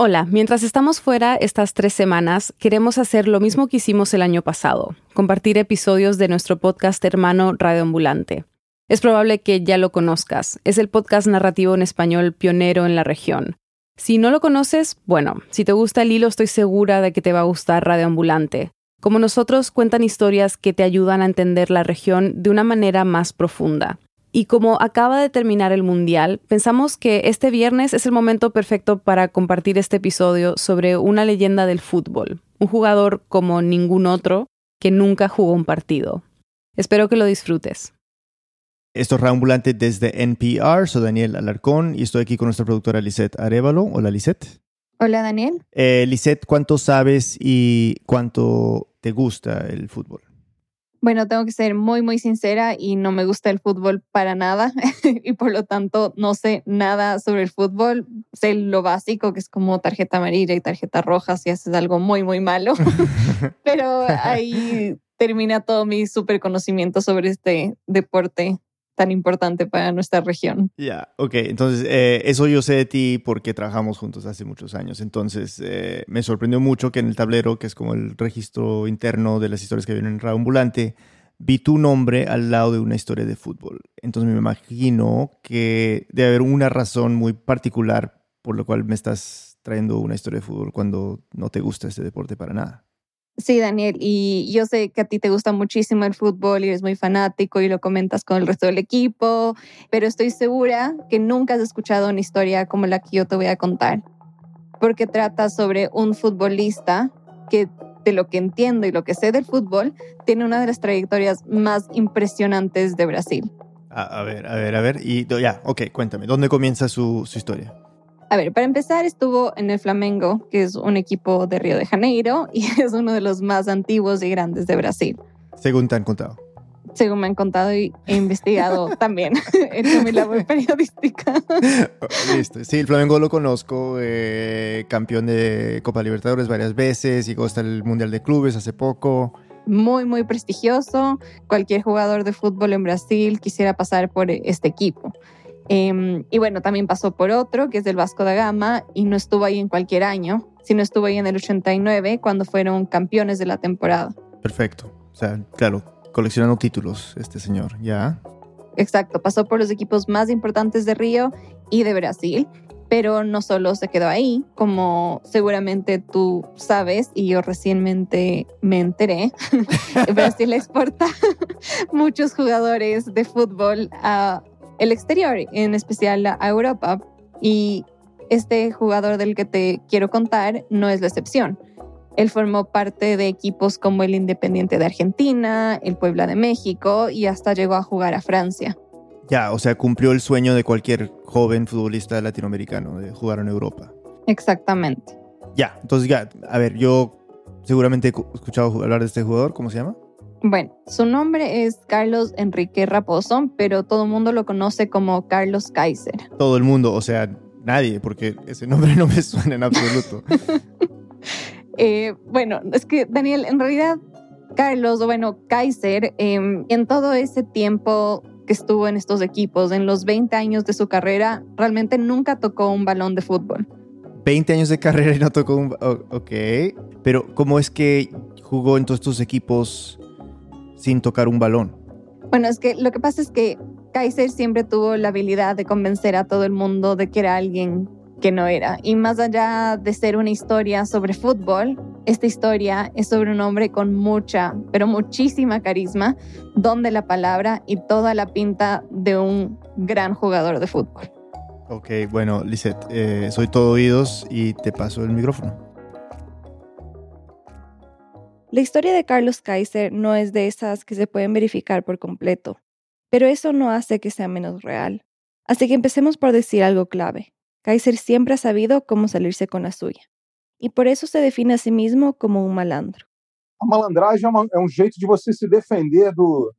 Hola, mientras estamos fuera estas tres semanas, queremos hacer lo mismo que hicimos el año pasado, compartir episodios de nuestro podcast hermano Radio Ambulante. Es probable que ya lo conozcas, es el podcast narrativo en español pionero en la región. Si no lo conoces, bueno, si te gusta el hilo estoy segura de que te va a gustar Radio Ambulante. Como nosotros cuentan historias que te ayudan a entender la región de una manera más profunda. Y como acaba de terminar el Mundial, pensamos que este viernes es el momento perfecto para compartir este episodio sobre una leyenda del fútbol, un jugador como ningún otro que nunca jugó un partido. Espero que lo disfrutes. Esto es Ambulante desde NPR, soy Daniel Alarcón y estoy aquí con nuestra productora Lisette Arevalo. Hola Lisette. Hola Daniel. Eh, Lisette, ¿cuánto sabes y cuánto te gusta el fútbol? Bueno, tengo que ser muy, muy sincera y no me gusta el fútbol para nada y por lo tanto no sé nada sobre el fútbol. Sé lo básico, que es como tarjeta amarilla y tarjeta roja si haces algo muy, muy malo. Pero ahí termina todo mi super conocimiento sobre este deporte tan importante para nuestra región. Ya, ok. Entonces, eh, eso yo sé de ti porque trabajamos juntos hace muchos años. Entonces, eh, me sorprendió mucho que en el tablero, que es como el registro interno de las historias que vienen en Radio Ambulante, vi tu nombre al lado de una historia de fútbol. Entonces, me imagino que debe haber una razón muy particular por la cual me estás trayendo una historia de fútbol cuando no te gusta este deporte para nada. Sí, Daniel, y yo sé que a ti te gusta muchísimo el fútbol y eres muy fanático y lo comentas con el resto del equipo, pero estoy segura que nunca has escuchado una historia como la que yo te voy a contar, porque trata sobre un futbolista que, de lo que entiendo y lo que sé del fútbol, tiene una de las trayectorias más impresionantes de Brasil. A, ver, a ver, a ver, y ya, ok, cuéntame, ¿dónde comienza su, su historia? A ver, para empezar, estuvo en el Flamengo, que es un equipo de Río de Janeiro y es uno de los más antiguos y grandes de Brasil. Según te han contado. Según me han contado y he investigado también. He hecho mi labor periodística. Listo. Sí, el Flamengo lo conozco, eh, campeón de Copa Libertadores varias veces, llegó hasta el Mundial de Clubes hace poco. Muy, muy prestigioso. Cualquier jugador de fútbol en Brasil quisiera pasar por este equipo. Em, y bueno, también pasó por otro, que es del Vasco da Gama, y no estuvo ahí en cualquier año, sino estuvo ahí en el 89, cuando fueron campeones de la temporada. Perfecto. O sea, claro, coleccionando títulos este señor, ¿ya? Exacto, pasó por los equipos más importantes de Río y de Brasil, pero no solo se quedó ahí, como seguramente tú sabes y yo recientemente me enteré, Brasil exporta muchos jugadores de fútbol a el exterior, en especial a Europa. Y este jugador del que te quiero contar no es la excepción. Él formó parte de equipos como el Independiente de Argentina, el Puebla de México y hasta llegó a jugar a Francia. Ya, o sea, cumplió el sueño de cualquier joven futbolista latinoamericano de jugar en Europa. Exactamente. Ya, entonces ya, a ver, yo seguramente he escuchado hablar de este jugador, ¿cómo se llama? Bueno, su nombre es Carlos Enrique Raposo, pero todo el mundo lo conoce como Carlos Kaiser. Todo el mundo, o sea, nadie, porque ese nombre no me suena en absoluto. Eh, bueno, es que Daniel, en realidad, Carlos, o bueno, Kaiser, em, en todo ese tiempo que estuvo en estos equipos, en los 20 años de su carrera, realmente nunca tocó un balón de fútbol. 20 años de carrera y no tocó un... Ok, pero ¿cómo es que jugó en todos estos equipos sin tocar un balón. Bueno, es que lo que pasa es que Kaiser siempre tuvo la habilidad de convencer a todo el mundo de que era alguien que no era. Y más allá de ser una historia sobre fútbol, esta historia es sobre un hombre con mucha, pero muchísima carisma, don de la palabra y toda la pinta de un gran jugador de fútbol. Ok, bueno, Lisette, eh, soy todo oídos y te paso el micrófono. La historia de Carlos Kaiser no es de esas que se pueden verificar por completo, pero eso no hace que sea menos real. Así que empecemos por decir algo clave. Kaiser siempre ha sabido cómo salirse con la suya, y por eso se define a sí mismo como un malandro. A malandragem é, um jeito de você se defender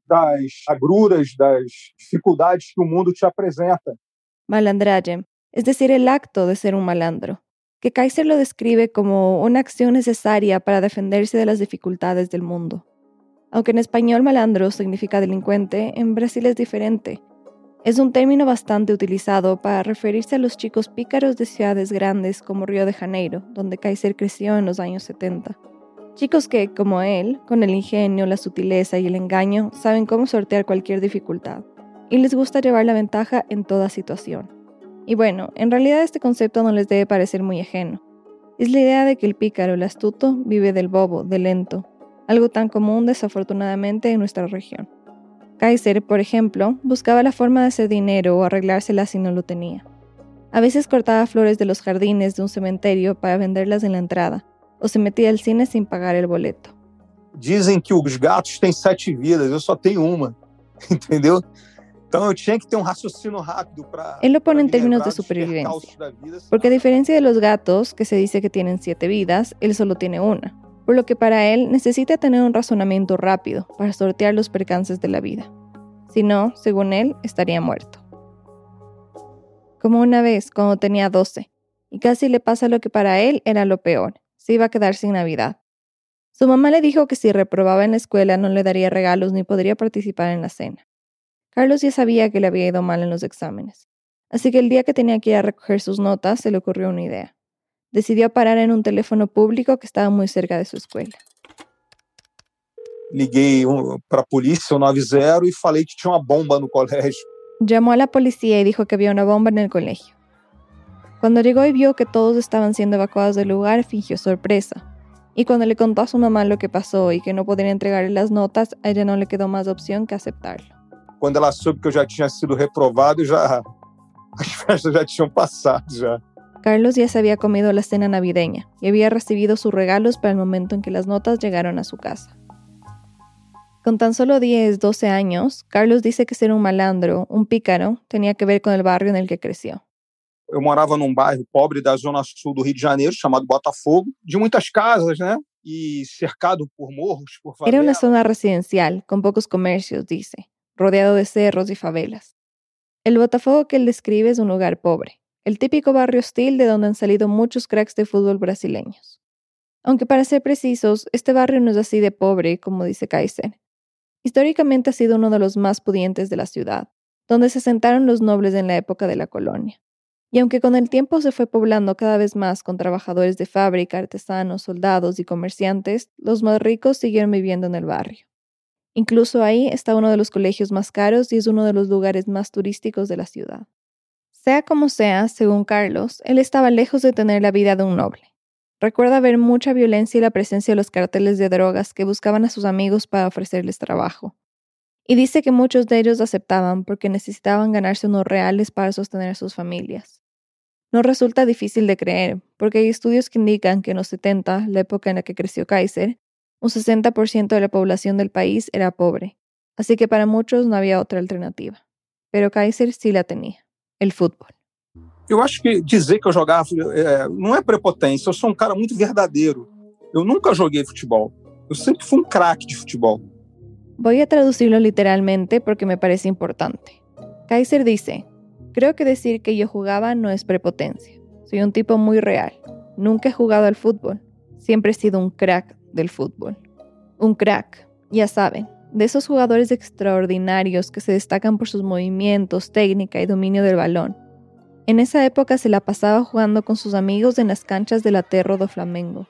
das agruras, das dificuldades que o mundo te apresenta. Malandragem, es decir, el acto de ser un malandro, que Kaiser lo describe como una acción necesaria para defenderse de las dificultades del mundo. Aunque en español malandro significa delincuente, en Brasil es diferente. Es un término bastante utilizado para referirse a los chicos pícaros de ciudades grandes como Río de Janeiro, donde Kaiser creció en los años 70. Chicos que, como él, con el ingenio, la sutileza y el engaño, saben cómo sortear cualquier dificultad, y les gusta llevar la ventaja en toda situación. Y bueno, en realidad este concepto no les debe parecer muy ajeno. Es la idea de que el pícaro, el astuto, vive del bobo, del lento, algo tan común desafortunadamente en nuestra región. Kaiser, por ejemplo, buscaba la forma de hacer dinero o arreglársela si no lo tenía. A veces cortaba flores de los jardines de un cementerio para venderlas en la entrada, o se metía al cine sin pagar el boleto. Dizem que os gatos têm sete vidas, eu só tenho uma, entendeu? Ter um. Él lo pone en términos de supervivencia, porque a diferencia de los gatos, que se dice que tienen siete vidas, él solo tiene una, por lo que para él necesita tener un razonamiento rápido para sortear los percances de la vida. Si no, según él, estaría muerto. Como una vez, cuando tenía 12, y casi le pasa lo que para él era lo peor, se iba a quedar sin Navidad. Su mamá le dijo que si reprobaba en la escuela no le daría regalos ni podría participar en la cena. Carlos ya sabía que le había ido mal en los exámenes, así que el día que tenía que ir a recoger sus notas se le ocurrió una idea. Decidió parar en un teléfono público que estaba muy cerca de su escuela. Liguei para a polícia, o 90, e falei que tinha uma bomba no colégio. Llamó a la policía y dijo que había una bomba en el colegio. Cuando llegó y vio que todos estaban siendo evacuados del lugar, fingió sorpresa. Y cuando le contó a su mamá lo que pasó y que no podría entregarle las notas, a ella no le quedó más opción que aceptarlo. Cuando ela soube que eu já tinha sido reprovado, já as festas já tinham passado já. Carlos ya se había comido la cena navideña y había recibido sus regalos para el momento en que las notas llegaron a su casa. Con tan solo 10, 12 años, Carlos dice que ser un malandro, un pícaro, tenía que ver con el barrio en el que creció. Eu morava num bairro pobre da zona sul do Rio de Janeiro, chamado Botafogo, de muitas casas, né? E cercado por morros, por favelas. Era una zona residencial, con pocos comercios, dice, rodeado de cerros y favelas. El Botafogo que él describe es un lugar pobre, el típico barrio hostil de donde han salido muchos cracks de fútbol brasileños. Aunque para ser precisos, este barrio no es así de pobre, como dice Kaiser. Históricamente ha sido uno de los más pudientes de la ciudad, donde se sentaron los nobles en la época de la colonia. Y aunque con el tiempo se fue poblando cada vez más con trabajadores de fábrica, artesanos, soldados y comerciantes, los más ricos siguieron viviendo en el barrio. Incluso ahí está uno de los colegios más caros y es uno de los lugares más turísticos de la ciudad. Sea como sea, según Carlos, él estaba lejos de tener la vida de un noble. Recuerda ver mucha violencia y la presencia de los carteles de drogas que buscaban a sus amigos para ofrecerles trabajo. Y dice que muchos de ellos aceptaban porque necesitaban ganarse unos reales para sostener a sus familias. No resulta difícil de creer, porque hay estudios que indican que en los 70, la época en la que creció Kaiser, un 60% de la población del país era pobre, así que para muchos no había otra alternativa. Pero Kaiser sí la tenía, el fútbol. Eu acho que dizer que eu jogava é, não é prepotência, eu sou um cara muito verdadeiro. Eu nunca joguei futebol. Eu sempre fui um craque de futebol. Voy a traducirlo literalmente porque me parece importante. Kaiser dice, creo que decir que yo jugaba no es prepotencia. Soy un tipo muy real. Nunca he jugado al fútbol. Siempre he sido un crack del fútbol. Un crack, ya saben, de esos jugadores extraordinarios que se destacan por sus movimientos, técnica y dominio del balón. En esa época se la pasaba jugando con sus amigos en las canchas del Aterro do Flamengo,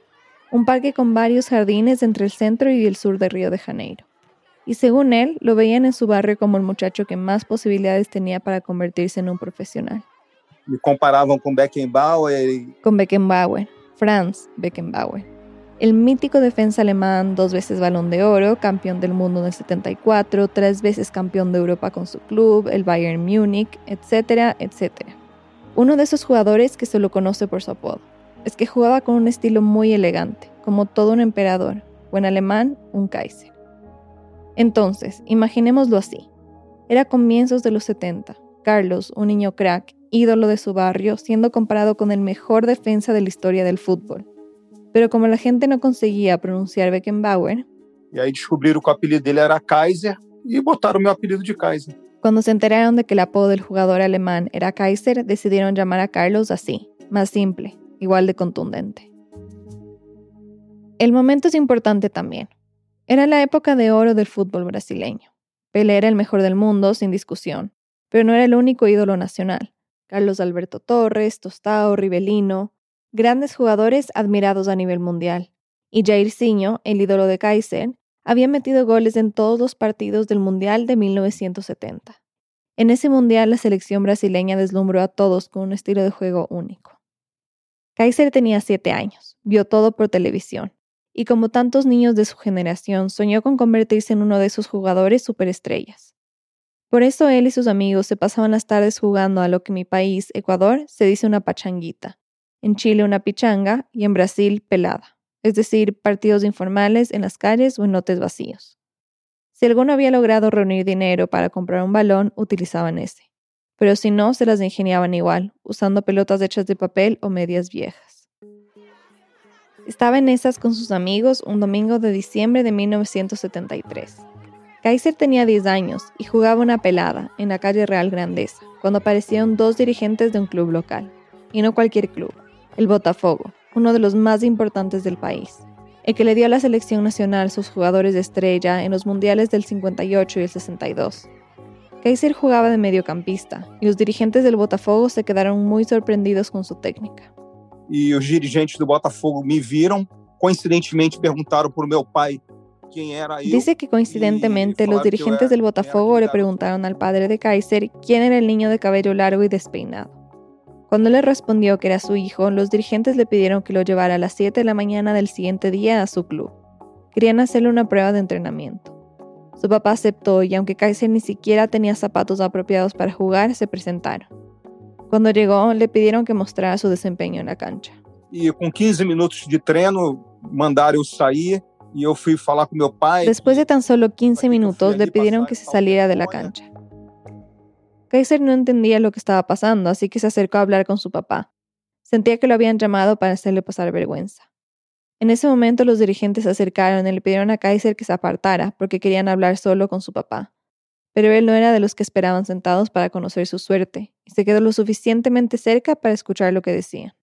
un parque con varios jardines entre el centro y el sur de Río de Janeiro. Y según él, lo veían en su barrio como el muchacho que más posibilidades tenía para convertirse en un profesional. Me comparavam com Beckenbauer. e- Con Beckenbauer, Franz Beckenbauer. El mítico defensa alemán, dos veces balón de oro, campeón del mundo en el 74, tres veces campeón de Europa con su club, el Bayern Múnich, etcétera, etcétera. Uno de esos jugadores que se lo conoce por su apodo. Es que jugaba con un estilo muy elegante, como todo un emperador, o en alemán, un Kaiser. Entonces, imaginémoslo así. Era comienzos de los 70. Carlos, un niño crack, ídolo de su barrio, siendo comparado con el mejor defensa de la historia del fútbol. Pero como la gente no conseguía pronunciar Beckenbauer, E aí descobriram que o apelido dele era Kaiser e botaram o meu apelido de Kaiser. cuando se enteraron de que el apodo del jugador alemán era Kaiser, decidieron llamar a Carlos así, más simple, igual de contundente. El momento es importante también. Era la época de oro del fútbol brasileño. Pelé era el mejor del mundo, sin discusión. Pero no era el único ídolo nacional. Carlos Alberto Torres, Tostao, Rivelino, grandes jugadores admirados a nivel mundial. Y Jairzinho, el ídolo de Kaiser, había metido goles en todos los partidos del Mundial de 1970. En ese Mundial la selección brasileña deslumbró a todos con un estilo de juego único. Kaiser tenía siete años, vio todo por televisión, y como tantos niños de su generación, soñó con convertirse en uno de esos jugadores superestrellas. Por eso él y sus amigos se pasaban las tardes jugando a lo que en mi país, Ecuador, se dice una pachanguita, en Chile una pichanga y en Brasil pelada es decir, partidos informales en las calles o en lotes vacíos. Si alguno había logrado reunir dinero para comprar un balón, utilizaban ese. Pero si no, se las ingeniaban igual, usando pelotas hechas de papel o medias viejas. Estaba en esas con sus amigos un domingo de diciembre de 1973. Kaiser tenía 10 años y jugaba una pelada en la calle Real Grandeza, cuando aparecieron dos dirigentes de un club local. Y no cualquier club, el Botafogo, uno de los más importantes del país, el que le dio a la selección nacional sus jugadores de estrella en los mundiales del 58 y el 62. Kaiser jugaba de mediocampista y los dirigentes del Botafogo se quedaron muy sorprendidos con su técnica. Y los dirigentes del Botafogo me vieron, coincidentemente preguntaron por mi pai quién era Dice que coincidentemente los dirigentes del Botafogo le preguntaron al padre de Kaiser quién era el niño de cabello largo y despeinado. Cuando le respondió que era su hijo, los dirigentes le pidieron que lo llevara a las 7 de la mañana del siguiente día a su club. Querían hacerle una prueba de entrenamiento. Su papá aceptó y aunque Kaiser ni siquiera tenía zapatos apropiados para jugar, se presentaron. Cuando llegó, le pidieron que mostrara su desempeño en la cancha. Y con 15 minutos de treino, mandaron salir y yo fui a hablar con mi pai. Después de tan solo 15 minutos, le pidieron que se saliera de la cancha. Kaiser no entendía lo que estaba pasando, así que se acercó a hablar con su papá. Sentía que lo habían llamado para hacerle pasar vergüenza. En ese momento los dirigentes se acercaron y le pidieron a Kaiser que se apartara porque querían hablar solo con su papá. Pero él no era de los que esperaban sentados para conocer su suerte y se quedó lo suficientemente cerca para escuchar lo que decían.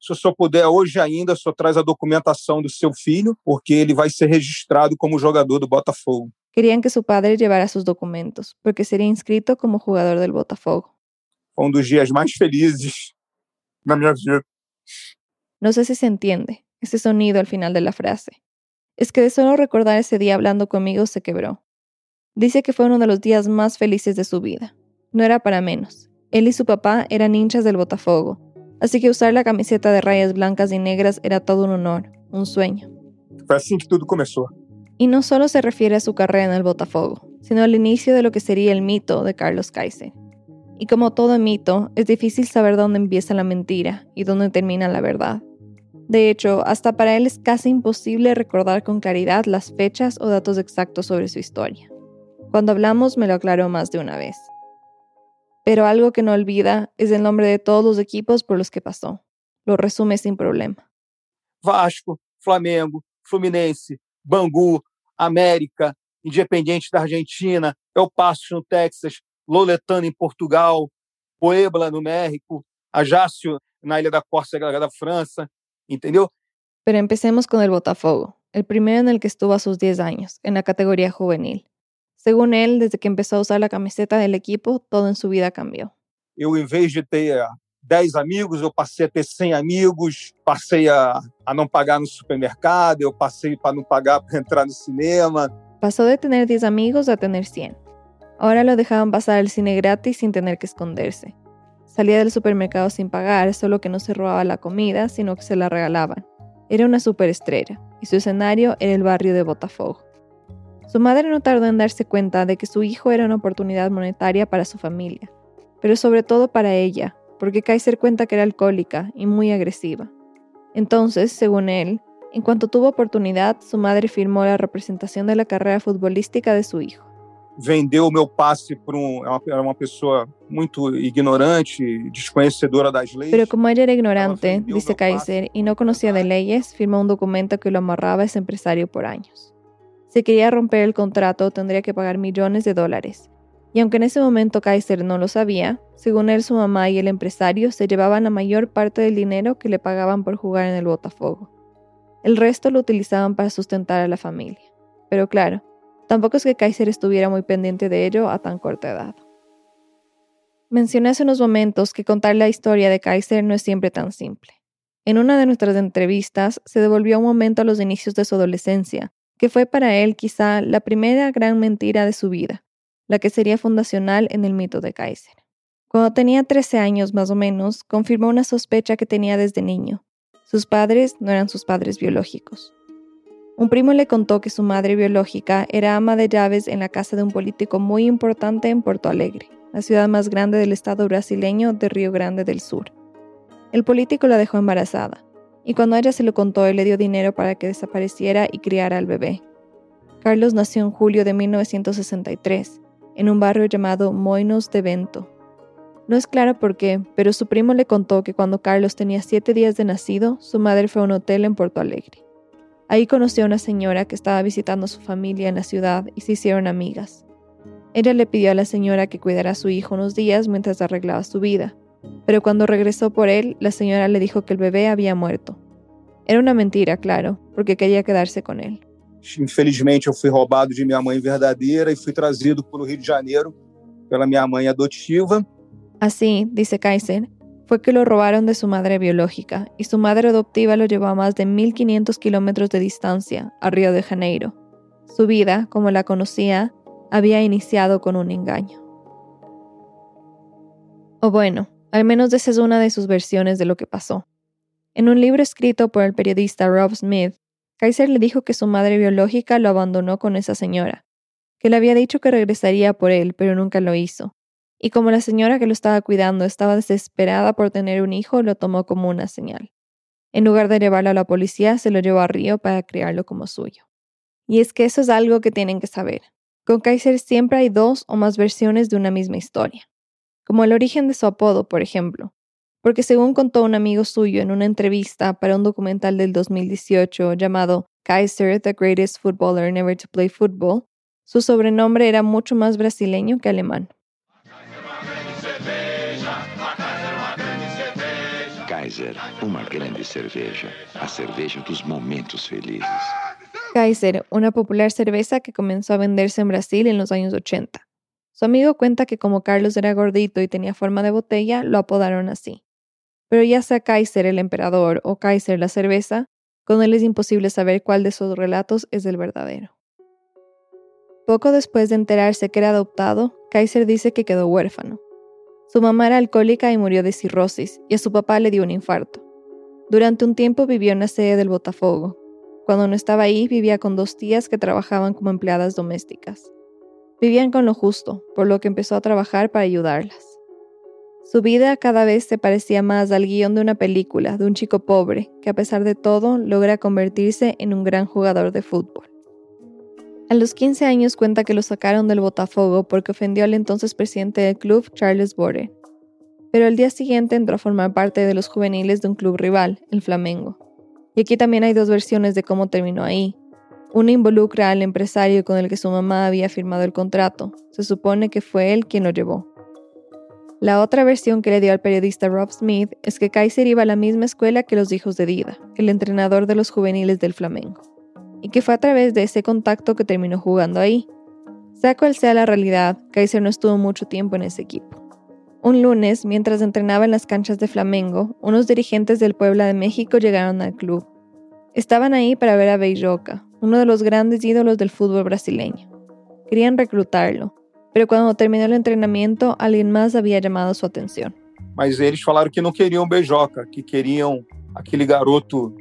Se o senhor puder, hoje ainda, só traz a documentação do seu filho, porque ele vai ser registrado como jogador do Botafogo. Querían que su padre llevara sus documentos, porque sería inscrito como jugador del Botafogo. Fue um dos días más felices na minha vida. No sé si se entiende ese sonido al final de la frase. Es que de solo recordar ese día hablando conmigo se quebró. Dice que fue uno de los días más felices de su vida. No era para menos. Él y su papá eran hinchas del Botafogo, así que usar la camiseta de rayas blancas y negras era todo un honor, un sueño. Fue así que todo comenzó. Y no solo se refiere a su carrera en el Botafogo, sino al inicio de lo que sería el mito de Carlos Kaiser. Y como todo mito, es difícil saber dónde empieza la mentira y dónde termina la verdad. De hecho, hasta para él es casi imposible recordar con claridad las fechas o datos exactos sobre su historia. Cuando hablamos me lo aclaró más de una vez. Pero algo que no olvida es el nombre de todos los equipos por los que pasó. Lo resume sin problema. Vasco, Flamengo, Fluminense, Bangu, América, Independiente da Argentina, El Paso no Texas, Loletano em Portugal, Puebla no México, Ajaccio na Ilha da Córcega da França, entendeu? Pero empecemos con el Botafogo, el primero en el que estuvo a sus 10 años, en la categoría juvenil. Según él, desde que empezó a usar la camiseta del equipo, todo en su vida cambió. Eu, em vez de ter 10 amigos, eu passei a ter 100 amigos, passei a, a não pagar no supermercado, eu passei para não pagar para entrar no cinema. Pasó de tener 10 amigos a tener 100. Ahora lo dejaban pasar al cine gratis sin tener que esconderse. Salía del supermercado sin pagar, solo que no se robaba la comida, sino que se la regalaban. Era una superestrella, y su escenario era el barrio de Botafogo. Su madre no tardó en darse cuenta de que su hijo era una oportunidad monetaria para su familia, pero sobre todo para ella, porque Kaiser cuenta que era alcohólica y muy agresiva. Entonces, según él, en cuanto tuvo oportunidad, su madre firmó la representación de la carrera futbolística de su hijo. Vendeu meu passe por um, era uma pessoa muito ignorante, desconhecedora das leis. Pero como ella era ignorante, dice Kaiser, y no conocía de leyes, firmó un documento que lo amarraba a ese empresario por años. Si quería romper el contrato, tendría que pagar millones de dólares, y aunque en ese momento Kaiser no lo sabía, según él su mamá y el empresario se llevaban la mayor parte del dinero que le pagaban por jugar en el Botafogo. El resto lo utilizaban para sustentar a la familia. Pero claro, tampoco es que Kaiser estuviera muy pendiente de ello a tan corta edad. Mencioné hace unos momentos que contar la historia de Kaiser no es siempre tan simple. En una de nuestras entrevistas se devolvió un momento a los inicios de su adolescencia, que fue para él quizá la primera gran mentira de su vida, la que sería fundacional en el mito de Kaiser. Cuando tenía 13 años más o menos, confirmó una sospecha que tenía desde niño. Sus padres no eran sus padres biológicos. Un primo le contó que su madre biológica era ama de llaves en la casa de un político muy importante en Porto Alegre, la ciudad más grande del estado brasileño de Río Grande del Sur. El político la dejó embarazada, y cuando ella se lo contó, él le dio dinero para que desapareciera y criara al bebé. Carlos nació en julio de 1963, en un barrio llamado Moinos de Vento. No es claro por qué, pero su primo le contó que cuando Carlos tenía siete días de nacido, su madre fue a un hotel en Porto Alegre. Ahí conoció a una señora que estaba visitando a su familia en la ciudad y se hicieron amigas. Ella le pidió a la señora que cuidara a su hijo unos días mientras arreglaba su vida, pero cuando regresó por él, la señora le dijo que el bebé había muerto. Era una mentira, claro, porque quería quedarse con él. Infelizmente, eu fui roubado de minha mãe verdadeira e fui trazido para o Rio de Janeiro pela minha mãe adotiva. Así, dice Kaiser, fue que lo robaron de su madre biológica y su madre adoptiva lo llevó a más de 1500 kilómetros de distancia, a Río de Janeiro. Su vida, como la conocía, había iniciado con un engaño. O bueno, al menos esa es una de sus versiones de lo que pasó. En un libro escrito por el periodista Rob Smith, Kaiser le dijo que su madre biológica lo abandonó con esa señora, que le había dicho que regresaría por él, pero nunca lo hizo, y como la señora que lo estaba cuidando estaba desesperada por tener un hijo, lo tomó como una señal. En lugar de llevarlo a la policía, se lo llevó a Río para criarlo como suyo. Y es que eso es algo que tienen que saber. Con Kaiser siempre hay dos o más versiones de una misma historia, como el origen de su apodo, por ejemplo, porque según contó un amigo suyo en una entrevista para un documental del 2018 llamado Kaiser, the Greatest Footballer Never to Play Football, su sobrenombre era mucho más brasileño que alemán. Kaiser, uma grande cerveja, a cerveja dos momentos. Kaiser, una popular cerveza que comenzó a venderse en Brasil en los años 80. Su amigo cuenta que como Carlos era gordito y tenía forma de botella, lo apodaron así. Pero ya sea Kaiser el emperador o Kaiser la cerveza, con él es imposible saber cuál de sus relatos es el verdadero. Poco después de enterarse que era adoptado, Kaiser dice que quedó huérfano. Su mamá era alcohólica y murió de cirrosis, y a su papá le dio un infarto. Durante un tiempo vivió en la sede del Botafogo. Cuando no estaba ahí, vivía con dos tías que trabajaban como empleadas domésticas. Vivían con lo justo, por lo que empezó a trabajar para ayudarlas. Su vida cada vez se parecía más al guion de una película de un chico pobre que a pesar de todo logra convertirse en un gran jugador de fútbol. A los 15 años cuenta que lo sacaron del Botafogo porque ofendió al entonces presidente del club, Charles Bore. Pero el día siguiente entró a formar parte de los juveniles de un club rival, el Flamengo. Y aquí también hay dos versiones de cómo terminó ahí. Una involucra al empresario con el que su mamá había firmado el contrato. Se supone que fue él quien lo llevó. La otra versión que le dio al periodista Rob Smith es que Kaiser iba a la misma escuela que los hijos de Dida, el entrenador de los juveniles del Flamengo y que fue a través de ese contacto que terminó jugando ahí. Sea cual sea la realidad, Kaiser no estuvo mucho tiempo en ese equipo. Un lunes, mientras entrenaba en las canchas de Flamengo, unos dirigentes del Puebla de México llegaron al club. Estaban ahí para ver a Beiroca, uno de los grandes ídolos del fútbol brasileño. Querían reclutarlo, pero cuando terminó el entrenamiento, alguien más había llamado su atención. Mas eles falaram que não queriam Beijoca, que queriam aquele garoto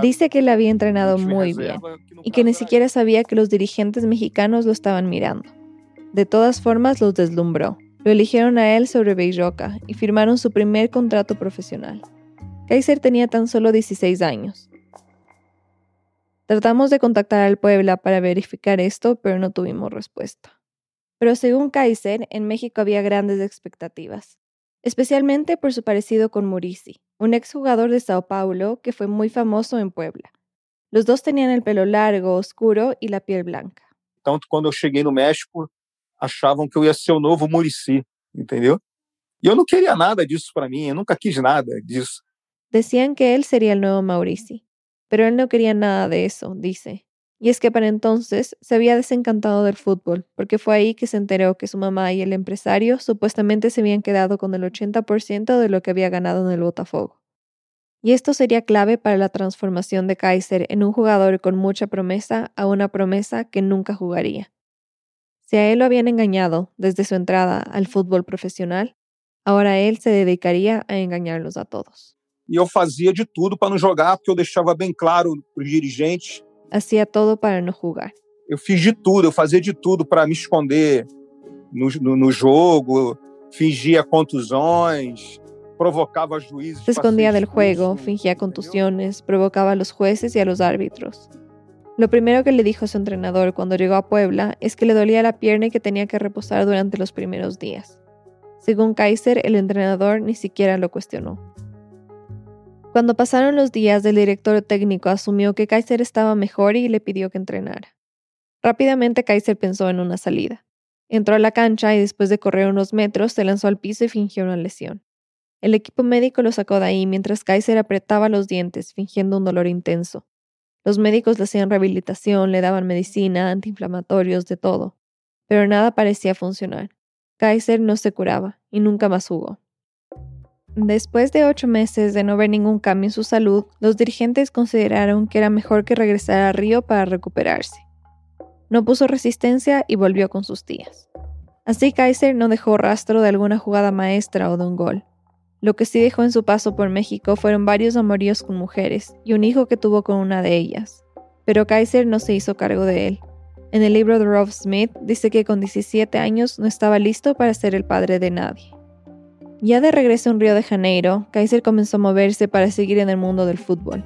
Dice que él había entrenado muy bien y que ni siquiera sabía que los dirigentes mexicanos lo estaban mirando. De todas formas, los deslumbró. Lo eligieron a él sobre Beijoca y firmaron su primer contrato profesional. Kaiser tenía tan solo 16 años. Tratamos de contactar al Puebla para verificar esto, pero no tuvimos respuesta. Pero según Kaiser, en México había grandes expectativas, especialmente por su parecido con Murici, un exjugador de Sao Paulo que fue muy famoso en Puebla. Los dos tenían el pelo largo, oscuro y la piel blanca. Tanto quando eu cheguei no México, achavam que eu ia ser o novo Murici, entendeu? E eu não queria nada disso para mim, eu nunca quis nada disso. Decían que él sería el nuevo Maurici, pero él no quería nada de eso, dice. Y es que para entonces se había desencantado del fútbol, porque fue ahí que se enteró que su mamá y el empresario supuestamente se habían quedado con el 80% de lo que había ganado en el Botafogo. Y esto sería clave para la transformación de Kaiser en un jugador con mucha promesa a una promesa que nunca jugaría. Si a él lo habían engañado desde su entrada al fútbol profesional, ahora él se dedicaría a engañarlos a todos. E eu fazia de tudo para não jogar, porque eu deixava bem claro para os dirigentes Hacía todo para no jugar. eu fiz de tudo, eu fazia de tudo para me esconder no, no, no jogo, fingia contusões, provocava juízes. Se escondía del juego, fingía contusiones, provocaba a los jueces y a los árbitros. Lo primero que le dijo su entrenador cuando llegó a Puebla es que le dolía la pierna y que tenía que reposar durante los primeros días. Según Kaiser, el entrenador ni siquiera lo cuestionó. Cuando pasaron los días, el director técnico asumió que Kaiser estaba mejor y le pidió que entrenara. Rápidamente Kaiser pensó en una salida. Entró a la cancha y después de correr unos metros se lanzó al piso y fingió una lesión. El equipo médico lo sacó de ahí mientras Kaiser apretaba los dientes, fingiendo un dolor intenso. Los médicos le hacían rehabilitación, le daban medicina, antiinflamatorios, de todo. Pero nada parecía funcionar. Kaiser no se curaba y nunca más jugó. Después de ocho meses de no ver ningún cambio en su salud, los dirigentes consideraron que era mejor que regresara a Río para recuperarse. No puso resistencia y volvió con sus tías. Así Kaiser no dejó rastro de alguna jugada maestra o de un gol. Lo que sí dejó en su paso por México fueron varios amoríos con mujeres y un hijo que tuvo con una de ellas. Pero Kaiser no se hizo cargo de él. En el libro de Rob Smith dice que con 17 años no estaba listo para ser el padre de nadie. Ya de regreso en Río de Janeiro, Kaiser comenzó a moverse para seguir en el mundo del fútbol.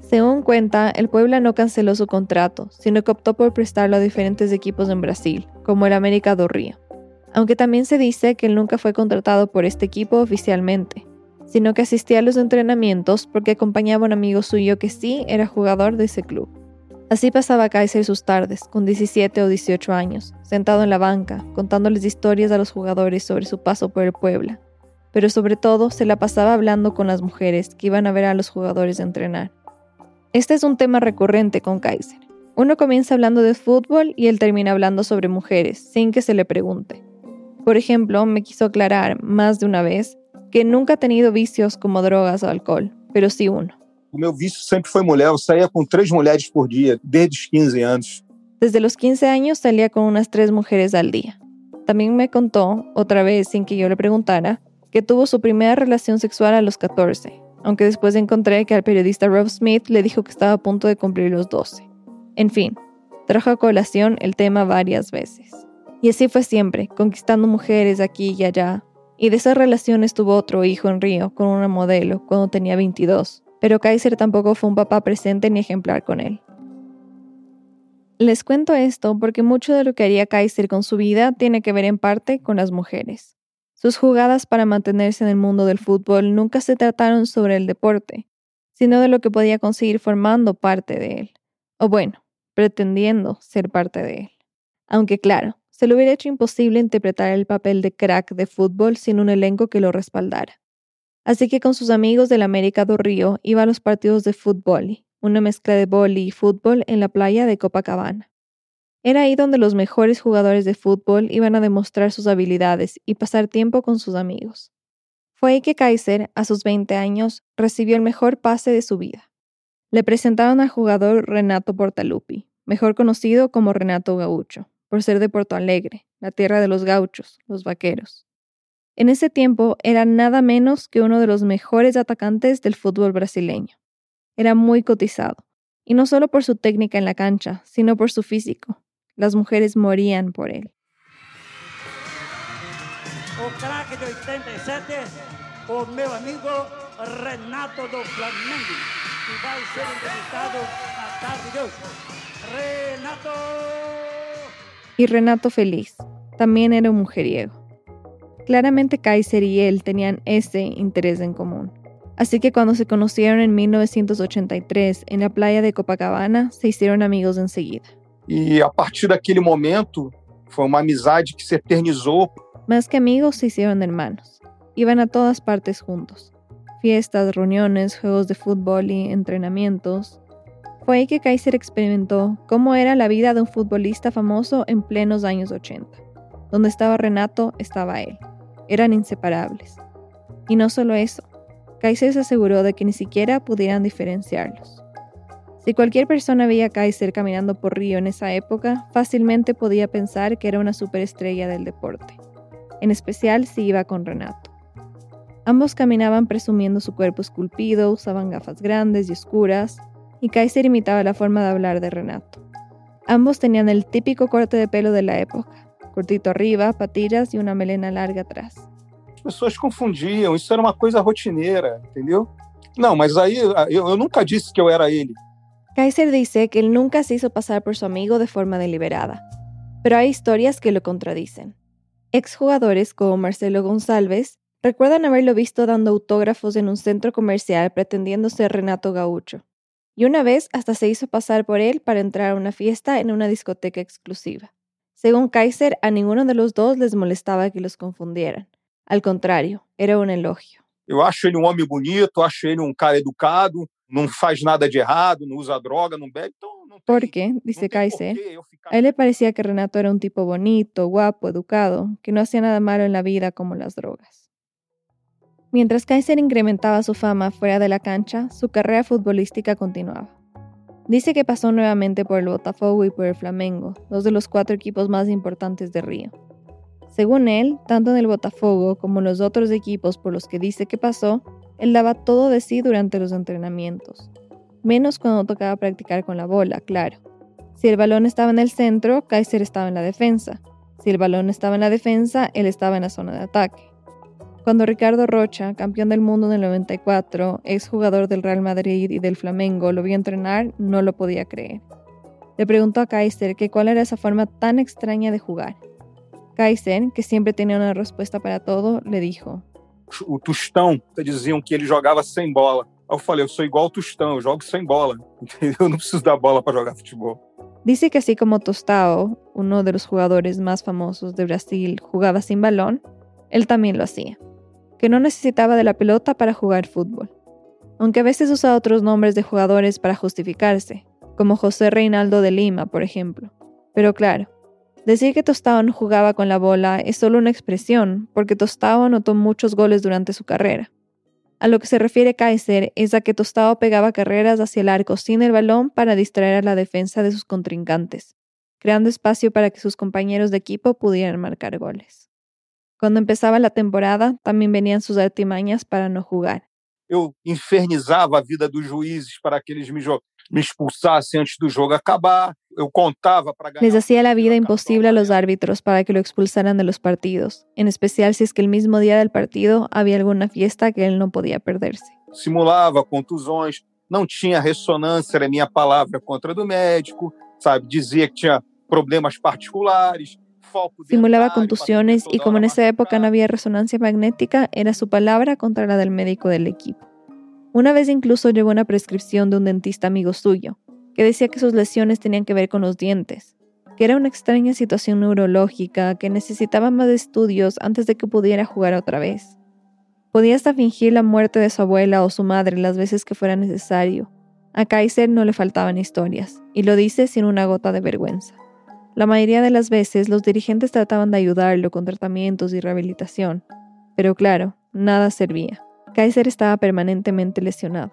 Según cuenta, el Puebla no canceló su contrato, sino que optó por prestarlo a diferentes equipos en Brasil, como el América do Río. Aunque también se dice que él nunca fue contratado por este equipo oficialmente, sino que asistía a los entrenamientos porque acompañaba a un amigo suyo que sí era jugador de ese club. Así pasaba Kaiser sus tardes, con 17 o 18 años, sentado en la banca, contándoles historias a los jugadores sobre su paso por el Puebla. Pero sobre todo se la pasaba hablando con las mujeres que iban a ver a los jugadores entrenar. Este es un tema recurrente con Kaiser. Uno comienza hablando de fútbol y él termina hablando sobre mujeres, sin que se le pregunte. Por ejemplo, me quiso aclarar más de una vez que nunca ha tenido vicios como drogas o alcohol, pero sí uno. O meu vício sempre foi mulher. Eu saía com três mulheres por dia, desde os 15 anos. Desde los 15 años salía con unas tres mujeres al día. También me contó, otra vez sin que yo le preguntara, que tuvo su primera relación sexual a los 14, aunque después encontré que al periodista Rob Smith le dijo que estaba a punto de cumplir los 12. En fin, trajo a colación el tema varias veces. Y así fue siempre, conquistando mujeres aquí y allá. Y de esas relaciones tuvo otro hijo en Río con una modelo cuando tenía 22, pero Kaiser tampoco fue un papá presente ni ejemplar con él. Les cuento esto porque mucho de lo que haría Kaiser con su vida tiene que ver en parte con las mujeres. Sus jugadas para mantenerse en el mundo del fútbol nunca se trataron sobre el deporte, sino de lo que podía conseguir formando parte de él, o bueno, pretendiendo ser parte de él. Aunque claro, se le hubiera hecho imposible interpretar el papel de crack de fútbol sin un elenco que lo respaldara. Así que con sus amigos del América do Río iba a los partidos de fútbol, una mezcla de boli y fútbol en la playa de Copacabana. Era ahí donde los mejores jugadores de fútbol iban a demostrar sus habilidades y pasar tiempo con sus amigos. Fue ahí que Kaiser, a sus 20 años, recibió el mejor pase de su vida. Le presentaron al jugador Renato Portaluppi, mejor conocido como Renato Gaucho, por ser de Porto Alegre, la tierra de los gauchos, los vaqueros. En ese tiempo era nada menos que uno de los mejores atacantes del fútbol brasileño. Era muy cotizado, y no solo por su técnica en la cancha, sino por su físico. Las mujeres morían por él. o craque de 87, o meu amigo Renato do Flamengo, que vai ser entrevistado a tarde de hoje. Renato! Y Renato feliz. También era un mujeriego. Claramente Kaiser y él tenían ese interés en común. Así que cuando se conocieron en 1983 en la playa de Copacabana, se hicieron amigos enseguida. E a partir daquele momento, foi uma amizade que se eternizou. Más que amigos, se hicieron hermanos. Iban a todas partes juntos. Fiestas, reuniones, juegos de fútbol y entrenamientos. Fue ahí que Kaiser experimentó cómo era la vida de un futbolista famoso en plenos años 80. Donde estaba Renato, estaba él. Eran inseparables. Y no solo eso, Kaiser se aseguró de que ni siquiera pudieran diferenciarlos. Si cualquier persona veía a Kaiser caminando por Río en esa época, fácilmente podía pensar que era una superestrella del deporte, en especial si iba con Renato. Ambos caminaban presumiendo su cuerpo esculpido, usaban gafas grandes y oscuras, y Kaiser imitaba la forma de hablar de Renato. Ambos tenían el típico corte de pelo de la época, cortito arriba, patillas y una melena larga atrás. As pessoas confundiam, isso era uma coisa rotineira, entendeu? Não, mas aí eu, eu nunca disse que eu era ele. Kaiser dice que él nunca se hizo pasar por su amigo de forma deliberada, pero hay historias que lo contradicen. Exjugadores como Marcelo González recuerdan haberlo visto dando autógrafos en un centro comercial pretendiendo ser Renato Gaucho, y una vez hasta se hizo pasar por él para entrar a una fiesta en una discoteca exclusiva. Según Kaiser, a ninguno de los dos les molestaba que los confundieran. Al contrario, era un elogio. Eu acho ele um homem bonito, acho ele um cara educado, não faz nada de errado, não usa droga, não bebe, então não tem, Porque, dice Kaiser, a él le parecía que Renato era un tipo bonito, guapo, educado, que no hacía nada malo en la vida como las drogas. Mientras Kaiser incrementaba su fama fuera de la cancha, su carrera futbolística continuaba. Dice que pasó nuevamente por el Botafogo y por el Flamengo, dos de los cuatro equipos más importantes de Río. Según él, tanto en el Botafogo como en los otros equipos por los que dice que pasó, él daba todo de sí durante los entrenamientos. Menos cuando tocaba practicar con la bola, claro. Si el balón estaba en el centro, Kaiser estaba en la defensa. Si el balón estaba en la defensa, él estaba en la zona de ataque. Cuando Ricardo Rocha, campeón del mundo en el 94, exjugador del Real Madrid y del Flamengo, lo vio entrenar, no lo podía creer. Le preguntó a Kaiser que cuál era esa forma tan extraña de jugar. Kaiser, que siempre tenía una respuesta para todo, le dijo, O Tostão diziam que ele jogava sem bola. Aí eu falei, eu sou igual o Tostão, eu jogo sem bola. Entendeu? Eu não preciso da bola para jogar futebol. Dice que así como Tostao, uno de los jugadores más famosos de Brasil, jugaba sin balón, él también lo hacía. Que no necesitaba de la pelota para jugar fútbol. Aunque a veces usa otros nombres de jugadores para justificarse, como José Reinaldo de Lima, por ejemplo. Pero claro, decir que Tostao no jugaba con la bola es solo una expresión, porque Tostao anotó muchos goles durante su carrera. A lo que se refiere Kaiser es a que Tostao pegaba carreras hacia el arco sin el balón para distraer a la defensa de sus contrincantes, creando espacio para que sus compañeros de equipo pudieran marcar goles. Cuando empezaba la temporada, también venían sus artimañas para no jugar. Eu infernizava a vida dos juízes para que eles me, me expulsassem antes do jogo acabar. Eu para. Les hacía la vida imposible a los árbitros para que lo expulsaran de los partidos, en especial si es que el mismo día del partido había alguna fiesta que él no podía perderse. Simulava contusões, não tinha ressonância, era minha palavra contra a do médico, sabe? Dizia que tinha problemas particulares. Simulaba contusiones y como en esa época no había resonancia magnética, era su palabra contra la del médico del equipo. Una vez incluso llevó una prescripción de un dentista amigo suyo, que decía que sus lesiones tenían que ver con los dientes, que era una extraña situación neurológica que necesitaba más estudios antes de que pudiera jugar otra vez. Podía hasta fingir la muerte de su abuela o su madre las veces que fuera necesario. A Kaiser no le faltaban historias, y lo dice sin una gota de vergüenza. La mayoría de las veces los dirigentes trataban de ayudarlo con tratamientos y rehabilitación, pero claro, nada servía. Kaiser estaba permanentemente lesionado.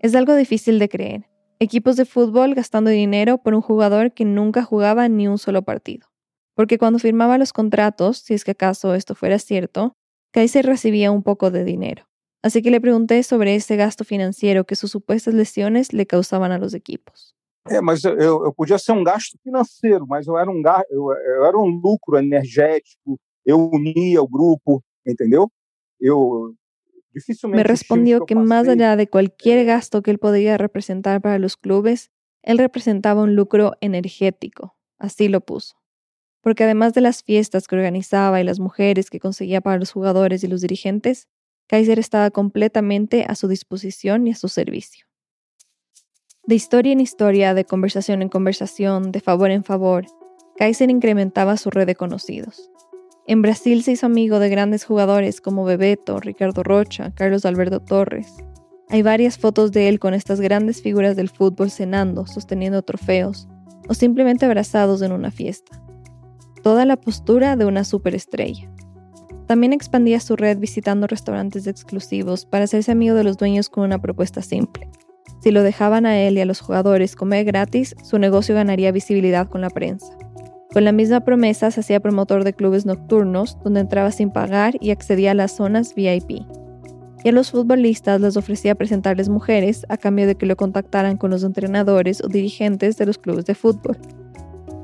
Es algo difícil de creer. Equipos de fútbol gastando dinero por un jugador que nunca jugaba ni un solo partido. Porque cuando firmaba los contratos, si es que acaso esto fuera cierto, Kaiser recibía un poco de dinero. Así que le pregunté sobre ese gasto financiero que sus supuestas lesiones le causaban a los equipos. É, mas eu, eu podia ser um gasto financeiro, mas eu era um, ga- eu, eu era um lucro energético, eu unia o grupo, entendeu? Eu. Me respondió que más allá de cualquier gasto que él podía representar para los clubes, él representaba un lucro energético, así lo puso. Porque además de las fiestas que organizaba y las mujeres que conseguía para los jugadores y los dirigentes, Kaiser estaba completamente a su disposición y a su servicio. De historia en historia, de conversación en conversación, de favor en favor, Kaiser incrementaba su red de conocidos. En Brasil se hizo amigo de grandes jugadores como Bebeto, Ricardo Rocha, Carlos Alberto Torres. Hay varias fotos de él con estas grandes figuras del fútbol cenando, sosteniendo trofeos, o simplemente abrazados en una fiesta. Toda la postura de una superestrella. También expandía su red visitando restaurantes exclusivos para hacerse amigo de los dueños con una propuesta simple. Si lo dejaban a él y a los jugadores comer gratis, su negocio ganaría visibilidad con la prensa. Con la misma promesa se hacía promotor de clubes nocturnos, donde entraba sin pagar y accedía a las zonas VIP. Y a los futbolistas les ofrecía presentarles mujeres a cambio de que lo contactaran con los entrenadores o dirigentes de los clubes de fútbol.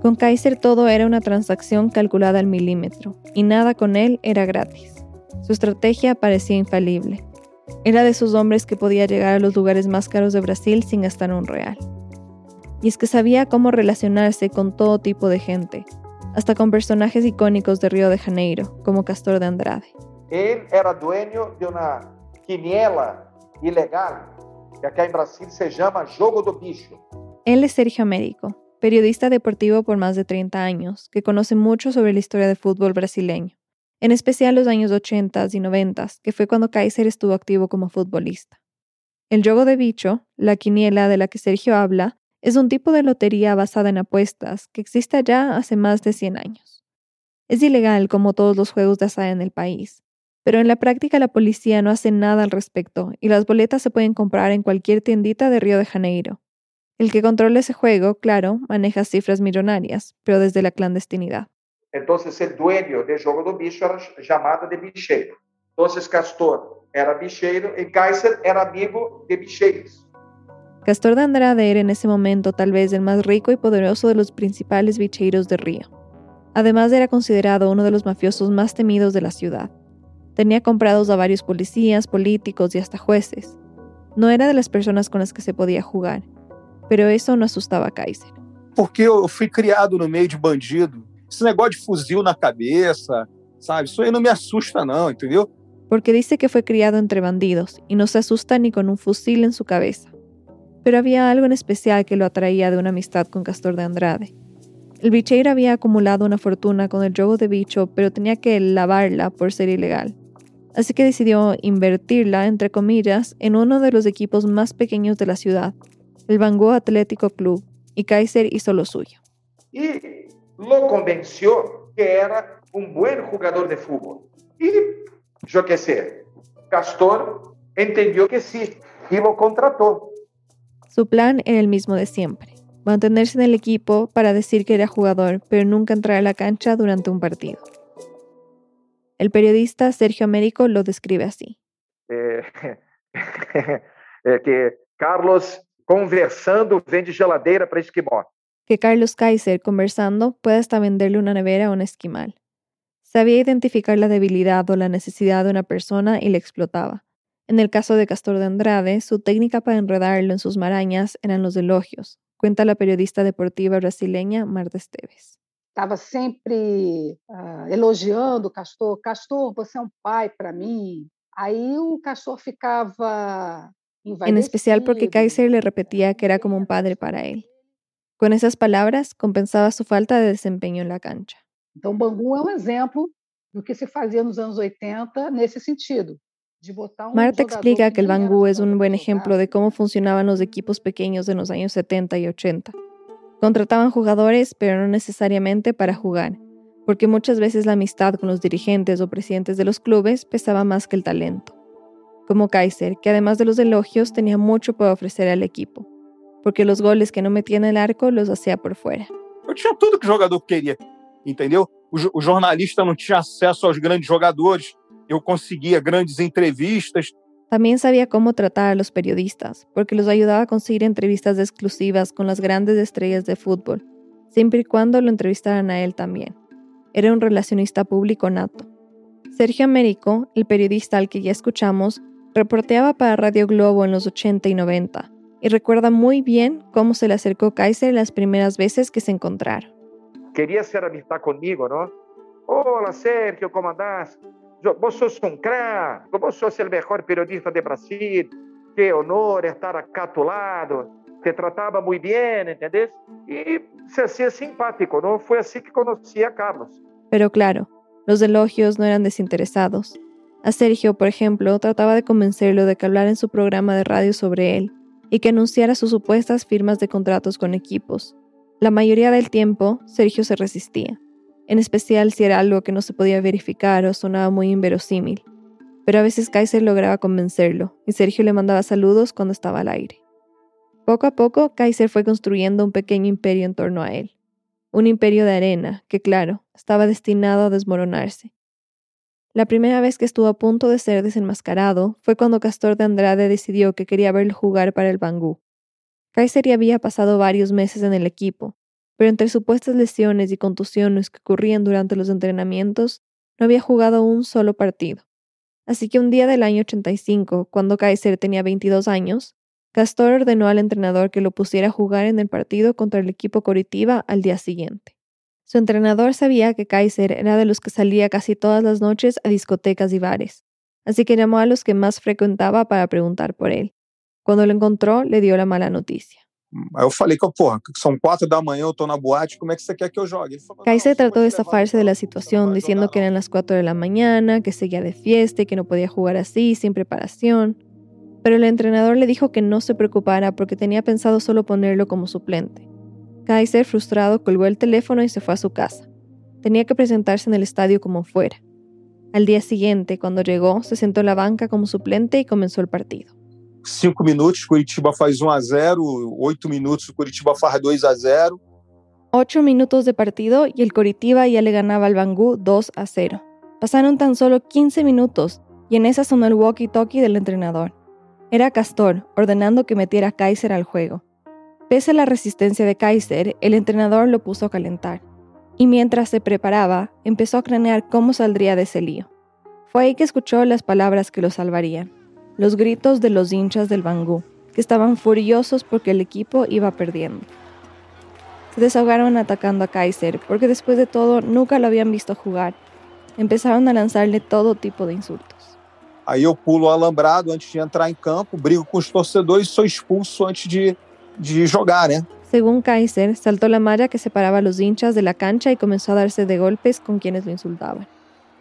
Con Kaiser todo era una transacción calculada al milímetro, y nada con él era gratis. Su estrategia parecía infalible. Era de esos hombres que podía llegar a los lugares más caros de Brasil sin gastar un real y es que sabía cómo relacionarse con todo tipo de gente, hasta con personajes icónicos de Río de Janeiro, como Castor de Andrade. Él era dueño de una quiniela ilegal, que acá en Brasil se llama Jogo do Bicho. Él es Sergio Américo, periodista deportivo por más de 30 años, que conoce mucho sobre la historia del fútbol brasileño, en especial los años 80 y 90, que fue cuando Kaiser estuvo activo como futbolista. El Jogo de Bicho, la quiniela de la que Sergio habla, es un tipo de lotería basada en apuestas que existe ya hace más de 100 años. Es ilegal como todos los juegos de azar en el país, pero en la práctica la policía no hace nada al respecto y las boletas se pueden comprar en cualquier tiendita de Río de Janeiro. El que controla ese juego, claro, maneja cifras millonarias, pero desde la clandestinidad. Entonces el dueño del Jogo do Bicho era llamado de bicheiro. Entonces Castor era bicheiro y Kaiser era amigo de bicheiros. Castor de Andrade era en ese momento tal vez el más rico y poderoso de los principales bicheiros de Río. Además era considerado uno de los mafiosos más temidos de la ciudad. Tenía comprados a varios policías, políticos y hasta jueces. No era de las personas con las que se podía jugar, pero eso no asustaba a Kaiser. Porque eu fui criado no meio de bandido. Esse negócio de fuzil na cabeça, sabe? Isso aí não me assusta não, entendeu? Porque dice que fue criado entre bandidos y no se asusta ni con un fusil en su cabeza pero había algo en especial que lo atraía de una amistad con Castor de Andrade. El bicheiro había acumulado una fortuna con el juego de bicho, pero tenía que lavarla por ser ilegal. Así que decidió invertirla, entre comillas, en uno de los equipos más pequeños de la ciudad, el Bangú Atlético Club, y Kaiser hizo lo suyo. Y lo convenció que era un buen jugador de fútbol. Y yo qué sé, Castor entendió que sí y lo contrató. Su plan era el mismo de siempre, mantenerse en el equipo para decir que era jugador, pero nunca entrar a la cancha durante un partido. El periodista Sergio Américo lo describe así. Eh, eh, que Carlos conversando vende geladeira para esquimó. Que Carlos Kaiser conversando puede hasta venderle una nevera a un esquimal. Sabía identificar la debilidad o la necesidad de una persona y le explotaba. En el caso de Castor de Andrade, su técnica para enredarlo en sus marañas eran los elogios, cuenta la periodista deportiva brasileña Marta Esteves. Estava sempre uh, elogiando o Castor. Castor, você é um pai para mim. Aí o Castor ficava En especial porque Kaiser le repetía que era como un padre para él. Con esas palabras compensaba su falta de desempeño en la cancha. Então, Bangu é um exemplo do que se fazia nos anos 80 nesse sentido. Marta explica que el Bangú es un buen ejemplo de cómo funcionaban los equipos pequeños en los años 70 y 80. Contrataban jugadores, pero no necesariamente para jugar, porque muchas veces la amistad con los dirigentes o presidentes de los clubes pesaba más que el talento. Como Kaiser, que además de los elogios tenía mucho para ofrecer al equipo, porque los goles que no metía en el arco los hacía por fuera. Eu tinha tudo que o jogador queria, entendeu? O, jornalista não tinha acesso aos grandes jogadores, yo conseguía grandes entrevistas. También sabía cómo tratar a los periodistas, porque los ayudaba a conseguir entrevistas exclusivas con las grandes estrellas de fútbol, siempre y cuando lo entrevistaran a él también. Era un relacionista público nato. Sergio Américo, el periodista al que ya escuchamos, reporteaba para Radio Globo en los 80 y 90, y recuerda muy bien cómo se le acercó Kaiser las primeras veces que se encontraron. Quería ser amistad conmigo, ¿no? Hola Sergio, ¿cómo andás? Vos sos un crack, vos sos el mejor periodista de Brasil, qué honor estar acá a tu lado, te trataba muy bien, ¿entendés? Y se hacía simpático, ¿no? Fue así que conocí a Carlos. Pero claro, los elogios no eran desinteresados. A Sergio, por ejemplo, trataba de convencerlo de que hablara en su programa de radio sobre él y que anunciara sus supuestas firmas de contratos con equipos. La mayoría del tiempo, Sergio se resistía, en especial si era algo que no se podía verificar o sonaba muy inverosímil. Pero a veces Kaiser lograba convencerlo y Sergio le mandaba saludos cuando estaba al aire. Poco a poco, Kaiser fue construyendo un pequeño imperio en torno a él. Un imperio de arena que, claro, estaba destinado a desmoronarse. La primera vez que estuvo a punto de ser desenmascarado fue cuando Castor de Andrade decidió que quería verlo jugar para el Bangú. Kaiser ya había pasado varios meses en el equipo, pero entre supuestas lesiones y contusiones que ocurrían durante los entrenamientos, no había jugado un solo partido. Así que un día del año 85, cuando Kaiser tenía 22 años, Castor ordenó al entrenador que lo pusiera a jugar en el partido contra el equipo Coritiba al día siguiente. Su entrenador sabía que Kaiser era de los que salía casi todas las noches a discotecas y bares, así que llamó a los que más frecuentaba para preguntar por él. Cuando lo encontró, le dio la mala noticia. Eu falei que, porra, son cuatro da manhã, eu tô na boate, como é que você quer que eu jogue? Kaiser trató de zafarse de la situación, diciendo que eran las 4 de la mañana, que seguía de fiesta y que no podía jugar así, sin preparación. Pero el entrenador le dijo que no se preocupara porque tenía pensado solo ponerlo como suplente. Kaiser, frustrado, colgó el teléfono y se fue a su casa. Tenía que presentarse en el estadio como fuera. Al día siguiente, cuando llegó, se sentó en la banca como suplente y comenzó el partido. Cinco minutos, Curitiba faz 1 a 0. Oito minutos, Curitiba faz 2 a 0. Ocho minutos de partido y el Curitiba ya le ganaba al Bangú 2 a 0. Pasaron tan solo 15 minutos y en esa sonó el walkie-talkie del entrenador. Era Castor ordenando que metiera a Kaiser al juego. Pese a la resistencia de Kaiser, el entrenador lo puso a calentar, y mientras se preparaba, empezó a cranear cómo saldría de ese lío. Fue ahí que escuchó las palabras que lo salvarían, los gritos de los hinchas del Bangú, que estaban furiosos porque el equipo iba perdiendo. Se desahogaron atacando a Kaiser, porque después de todo nunca lo habían visto jugar. Empezaron a lanzarle todo tipo de insultos. Aí eu pulo alambrado antes de entrar em campo, brigo com os torcedores e sou expulso antes de de jogar, ¿eh? Según Kaiser, saltó la malla que separaba a los hinchas de la cancha y comenzó a darse de golpes con quienes lo insultaban.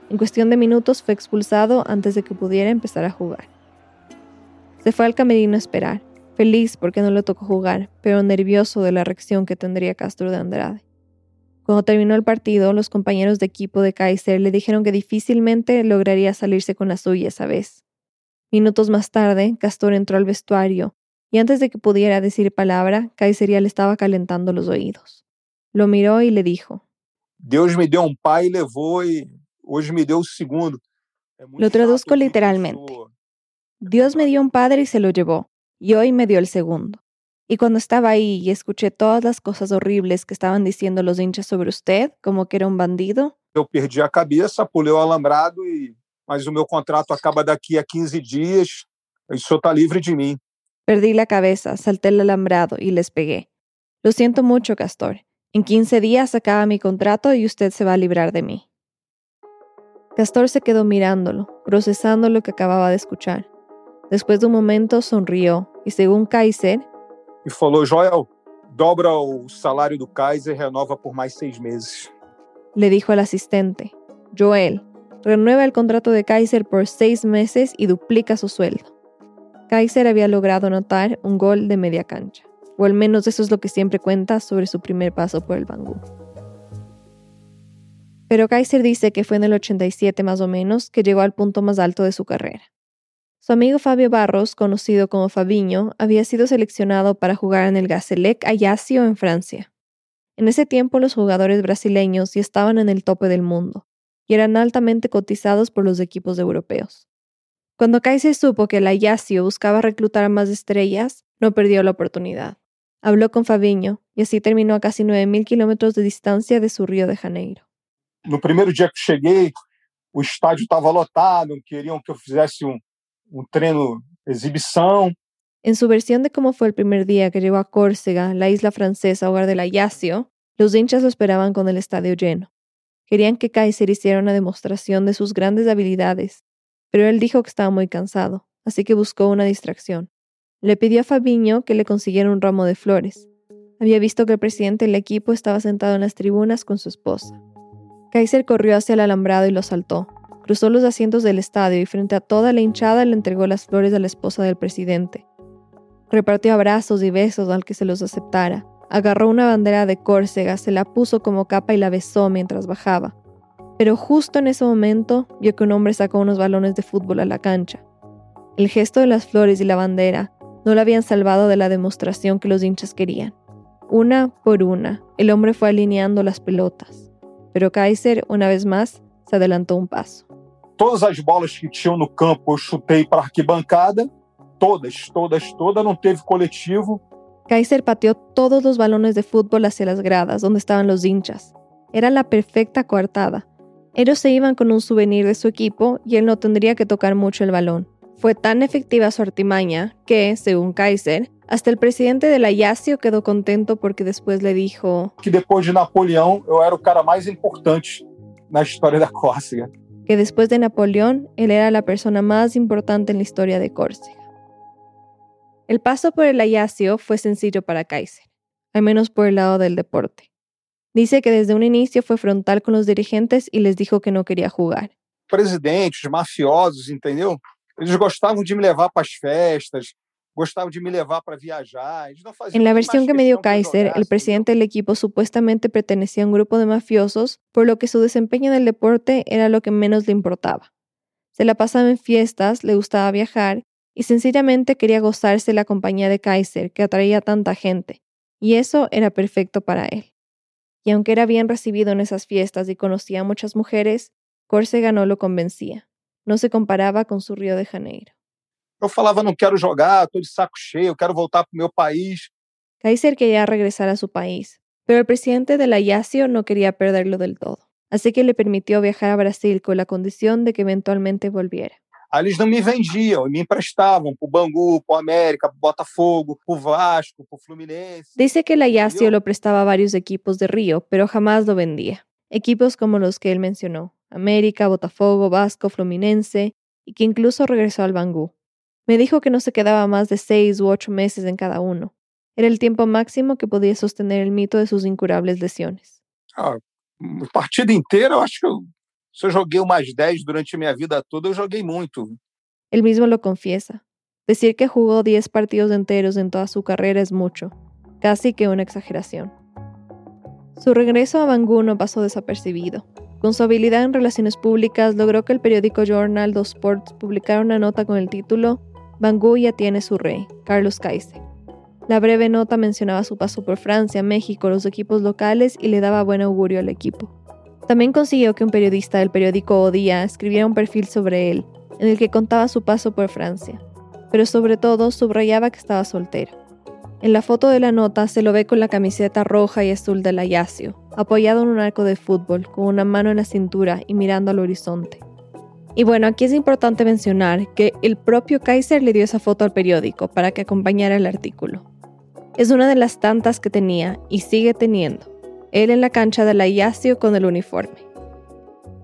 En cuestión de minutos fue expulsado antes de que pudiera empezar a jugar. Se fue al camerino a esperar, feliz porque no le tocó jugar, pero nervioso de la reacción que tendría Castro de Andrade. Cuando terminó el partido, los compañeros de equipo de Kaiser le dijeron que difícilmente lograría salirse con la suya esa vez. Minutos más tarde, Castor entró al vestuario y antes de que pudiera decir palabra, Kaiseria le estaba calentando los oídos. Lo miró y le dijo: Dios me dio un pai y levó y hoy me dio un segundo. Lo traduzco literalmente. Dios me dio un padre y se lo llevó, y hoy me dio el segundo. Y cuando estaba ahí y escuché todas las cosas horribles que estaban diciendo los hinchas sobre usted, como que era un bandido. Eu perdi a cabeça, pulei o alambrado e mas o meu contrato acaba daqui a 15 dias. O senhor está livre de mim. Perdí la cabeza, salté el alambrado y les pegué. Lo siento mucho, Castor. En 15 días acaba mi contrato y usted se va a librar de mí. Castor se quedó mirándolo, procesando lo que acababa de escuchar. Después de un momento sonrió y según Kaiser, y falou, Joel, dobra o salário do Kaiser y renova por más seis meses. Le dijo al asistente, Joel, renueva el contrato de Kaiser por seis meses y duplica su sueldo. Kaiser había logrado anotar un gol de media cancha, o al menos eso es lo que siempre cuenta sobre su primer paso por el Bangú. Pero Kaiser dice que fue en el 87 más o menos que llegó al punto más alto de su carrera. Su amigo Fabio Barros, conocido como Fabiño, había sido seleccionado para jugar en el Gazélec Ajaccio en Francia. En ese tiempo los jugadores brasileños ya estaban en el tope del mundo y eran altamente cotizados por los equipos europeos. Cuando Kaiser supo que la Yacio buscaba reclutar a más estrellas, no perdió la oportunidad. Habló con Fabinho y así terminó a casi 9.000 kilómetros de distancia de su Río de Janeiro. No primeiro dia que cheguei, o estádio estava lotado, queriam que eu fizesse um, um treino exibição. En su versión de cómo fue el primer día que llegó a Córcega, la isla francesa hogar de la Yacio, los hinchas lo esperaban con el estadio lleno. Querían que Kaiser hiciera una demostración de sus grandes habilidades pero él dijo que estaba muy cansado, así que buscó una distracción. Le pidió a Fabiño que le consiguiera un ramo de flores. Había visto que el presidente del equipo estaba sentado en las tribunas con su esposa. Kaiser corrió hacia el alambrado y lo saltó. Cruzó los asientos del estadio y frente a toda la hinchada le entregó las flores a la esposa del presidente. Repartió abrazos y besos al que se los aceptara. Agarró una bandera de Córcega, se la puso como capa y la besó mientras bajaba. Pero justo en ese momento vio que un hombre sacó unos balones de fútbol a la cancha. El gesto de las flores y la bandera no lo habían salvado de la demostración que los hinchas querían. Una por una, el hombre fue alineando las pelotas. Pero Kaiser, una vez más, se adelantó un paso. Todas as bolas que tinham no campo eu chutei para arquibancada, todas, todas, todas, não teve coletivo. Kaiser pateó todos los balones de fútbol hacia las gradas, donde estaban los hinchas. Era la perfecta coartada. Ellos se iban con un souvenir de su equipo y él no tendría que tocar mucho el balón. Fue tan efectiva su artimaña que, según Kaiser, hasta el presidente de la Yacio quedó contento porque después le dijo que después de Napoleón eu era o cara mais importante na história da Córcega. Que después de Napoleón él era la persona más importante en la historia de Córcega. El paso por el Ayacio fue sencillo para Kaiser, al menos por el lado del deporte. Dice que desde un inicio fue frontal con los dirigentes y les dijo que no quería jugar. Presidentes, mafiosos, entendeu? Eles gostavam de me levar para as festas, En la versión que me dio Kaiser, el presidente del equipo supuestamente pertenecía a un grupo de mafiosos, por lo que su desempeño en el deporte era lo que menos le importaba. Se la pasaba en fiestas, le gustaba viajar y sencillamente quería gozarse la compañía de Kaiser, que atraía a tanta gente, y eso era perfecto para él. Y aunque era bien recibido en esas fiestas y conocía a muchas mujeres, Córcega no lo convencía. No se comparaba con su Río de Janeiro. Eu falava, não quero jogar, estou de saco cheio, eu quero voltar para o meu país. Kaiser quería regresar a su país, pero el presidente de la Yacio no quería perderlo del todo, así que le permitió viajar a Brasil con la condición de que eventualmente volviera. Aí eles não me vendiam, me emprestavam para o Bangu, para o América, para o Botafogo, para o Vasco, para o Fluminense. Dice que la Yacio lo prestaba a varios equipos de Río, pero jamás lo vendía. Equipos como los que él mencionó, América, Botafogo, Vasco, Fluminense, y que incluso regresó al Bangú. Me dijo que no se quedaba más de seis u ocho meses en cada uno. Era el tiempo máximo que podía sostener el mito de sus incurables lesiones. Ah, partida inteira, eu acho que eu, se eu joguei umas 10 durante minha vida toda, eu joguei muito. Él mismo lo confiesa. Decir que jugó 10 partidos enteros en toda su carrera es mucho, casi que una exageración. Su regreso a Bangú no pasó desapercibido. Con su habilidad en relaciones públicas logró que el periódico Journal dos Sports publicara una nota con el título Bangú ya tiene su rey, Carlos Kaiser. La breve nota mencionaba su paso por Francia, México, los equipos locales y le daba buen augurio al equipo. También consiguió que un periodista del periódico Odía escribiera un perfil sobre él, en el que contaba su paso por Francia, pero sobre todo subrayaba que estaba soltero. En la foto de la nota se lo ve con la camiseta roja y azul de la Yacio, apoyado en un arco de fútbol, con una mano en la cintura y mirando al horizonte. Y bueno, aquí es importante mencionar que el propio Kaiser le dio esa foto al periódico para que acompañara el artículo. Es una de las tantas que tenía y sigue teniendo, él en la cancha de la con el uniforme.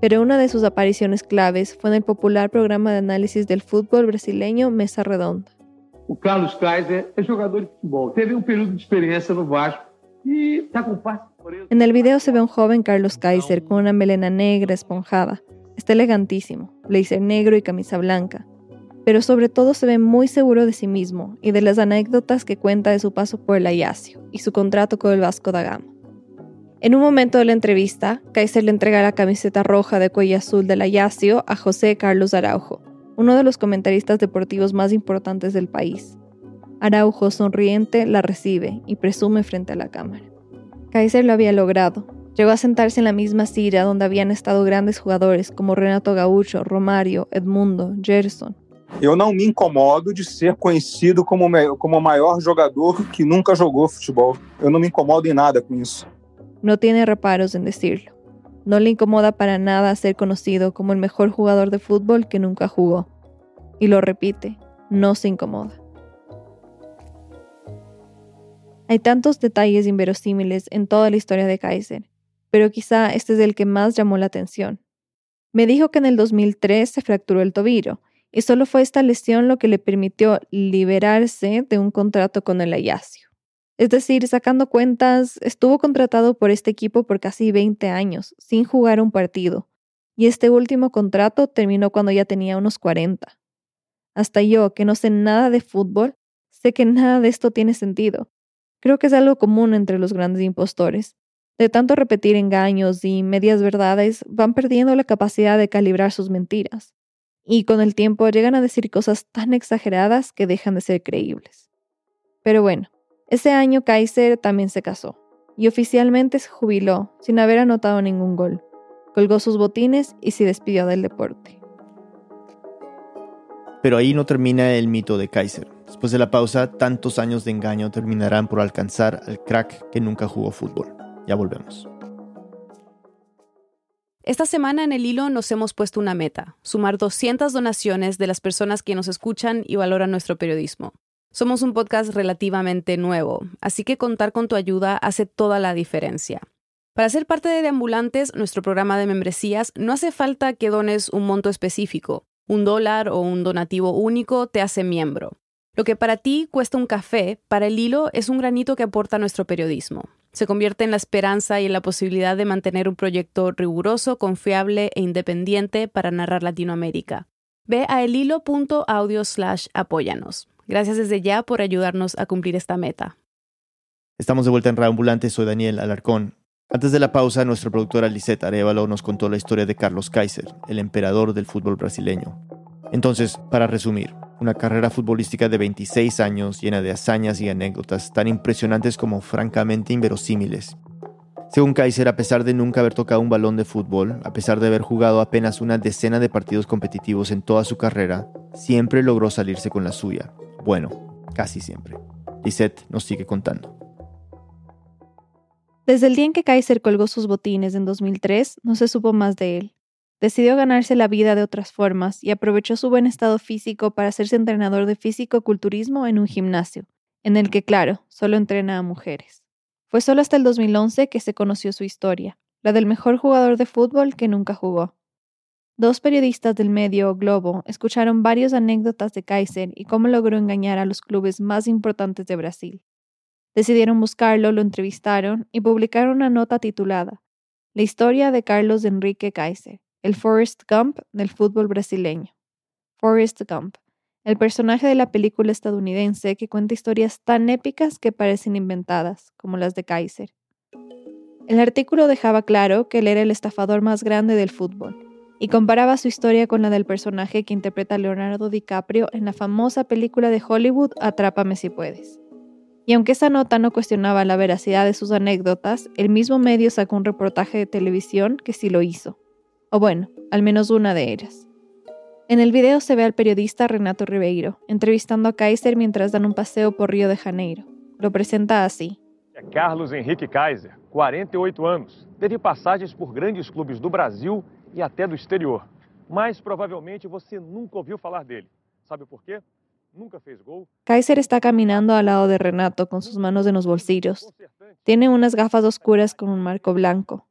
Pero una de sus apariciones claves fue en el popular programa de análisis del fútbol brasileño Mesa Redonda. O Carlos Kaiser é jogador de futebol. Teve um período de experiência no Vasco e está por ele. En el video se ve a un joven Carlos Kaiser con una melena negra esponjada. Está elegantísimo, blazer negro y camisa blanca. Pero sobre todo se ve muy seguro de sí mismo y de las anécdotas que cuenta de su paso por el Ayacio y su contrato con el Vasco da Gama. En un momento de la entrevista, Kaiser le entrega la camiseta roja de cuello azul del Ayacio a José Carlos Araujo, uno de los comentaristas deportivos más importantes del país. Araujo, sonriente, la recibe y presume frente a la cámara. Kaiser lo había logrado. Llegó a sentarse en la misma silla donde habían estado grandes jugadores como Renato Gaúcho, Romario, Edmundo, Gerson. Eu não me incomodo de ser conhecido como, como o maior jogador que nunca jogou futebol. Eu não me incomodo em nada com isso. No tiene reparos en decirlo. No le incomoda para nada ser conocido como el mejor jugador de fútbol que nunca jugó. Y lo repite, no se incomoda. Hay tantos detalles inverosímiles en toda la historia de Kaiser, pero quizá este es el que más llamó la atención. Me dijo que en el 2003 se fracturó el tobillo, y solo fue esta lesión lo que le permitió liberarse de un contrato con el Ayacio. Es decir, sacando cuentas, estuvo contratado por este equipo por casi 20 años, sin jugar un partido, y este último contrato terminó cuando ya tenía unos 40. Hasta yo, que no sé nada de fútbol, sé que nada de esto tiene sentido. Creo que es algo común entre los grandes impostores. De tanto repetir engaños y medias verdades, van perdiendo la capacidad de calibrar sus mentiras. Y con el tiempo llegan a decir cosas tan exageradas que dejan de ser creíbles. Pero bueno, ese año Kaiser también se casó y oficialmente se jubiló sin haber anotado ningún gol. Colgó sus botines y se despidió del deporte. Pero ahí no termina el mito de Kaiser. Después de la pausa, tantos años de engaño terminarán por alcanzar al crack que nunca jugó fútbol. Ya volvemos. Esta semana en el hilo nos hemos puesto una meta, sumar 200 donaciones de las personas que nos escuchan y valoran nuestro periodismo. Somos un podcast relativamente nuevo, así que contar con tu ayuda hace toda la diferencia. Para ser parte de Deambulantes, nuestro programa de membresías, no hace falta que dones un monto específico. Un dólar o un donativo único te hace miembro. Lo que para ti cuesta un café, para el hilo es un granito que aporta nuestro periodismo. Se convierte en la esperanza y en la posibilidad de mantener un proyecto riguroso, confiable e independiente para narrar Latinoamérica. Ve a elhilo.audio slash apóyanos. Gracias desde ya por ayudarnos a cumplir esta meta. Estamos de vuelta en Ambulante, soy Daniel Alarcón. Antes de la pausa, nuestra productora Lisette Arevalo nos contó la historia de Carlos Kaiser, el emperador del fútbol brasileño. Entonces, para resumir, una carrera futbolística de 26 años llena de hazañas y anécdotas tan impresionantes como francamente inverosímiles. Según Kaiser, a pesar de nunca haber tocado un balón de fútbol, a pesar de haber jugado apenas una decena de partidos competitivos en toda su carrera, siempre logró salirse con la suya. Bueno, casi siempre. Lisette nos sigue contando. Desde el día en que Kaiser colgó sus botines en 2003, no se supo más de él. Decidió ganarse la vida de otras formas y aprovechó su buen estado físico para hacerse entrenador de físico-culturismo en un gimnasio, en el que, claro, solo entrena a mujeres. Fue solo hasta el 2011 que se conoció su historia, la del mejor jugador de fútbol que nunca jugó. Dos periodistas del medio Globo escucharon varias anécdotas de Kaiser y cómo logró engañar a los clubes más importantes de Brasil. Decidieron buscarlo, lo entrevistaron y publicaron una nota titulada La historia de Carlos Enrique Kaiser, el Forrest Gump del fútbol brasileño. Forrest Gump, el personaje de la película estadounidense que cuenta historias tan épicas que parecen inventadas, como las de Kaiser. El artículo dejaba claro que él era el estafador más grande del fútbol y comparaba su historia con la del personaje que interpreta Leonardo DiCaprio en la famosa película de Hollywood Atrápame si puedes. Y aunque esa nota no cuestionaba la veracidad de sus anécdotas, el mismo medio sacó un reportaje de televisión que sí lo hizo. O bueno, al menos una de ellas. En el video se ve al periodista Renato Ribeiro entrevistando a Kaiser mientras dan un paseo por Río de Janeiro. Lo presenta así. Carlos Henrique Kaiser, 48 anos. Teve passagens por grandes clubes do Brasil e até do exterior. Mas provavelmente você nunca ouviu falar dele. Sabe por quê? Kaiser está caminando al lado de Renato con sus manos en los bolsillos. Tiene unas gafas oscuras con un marco blanco.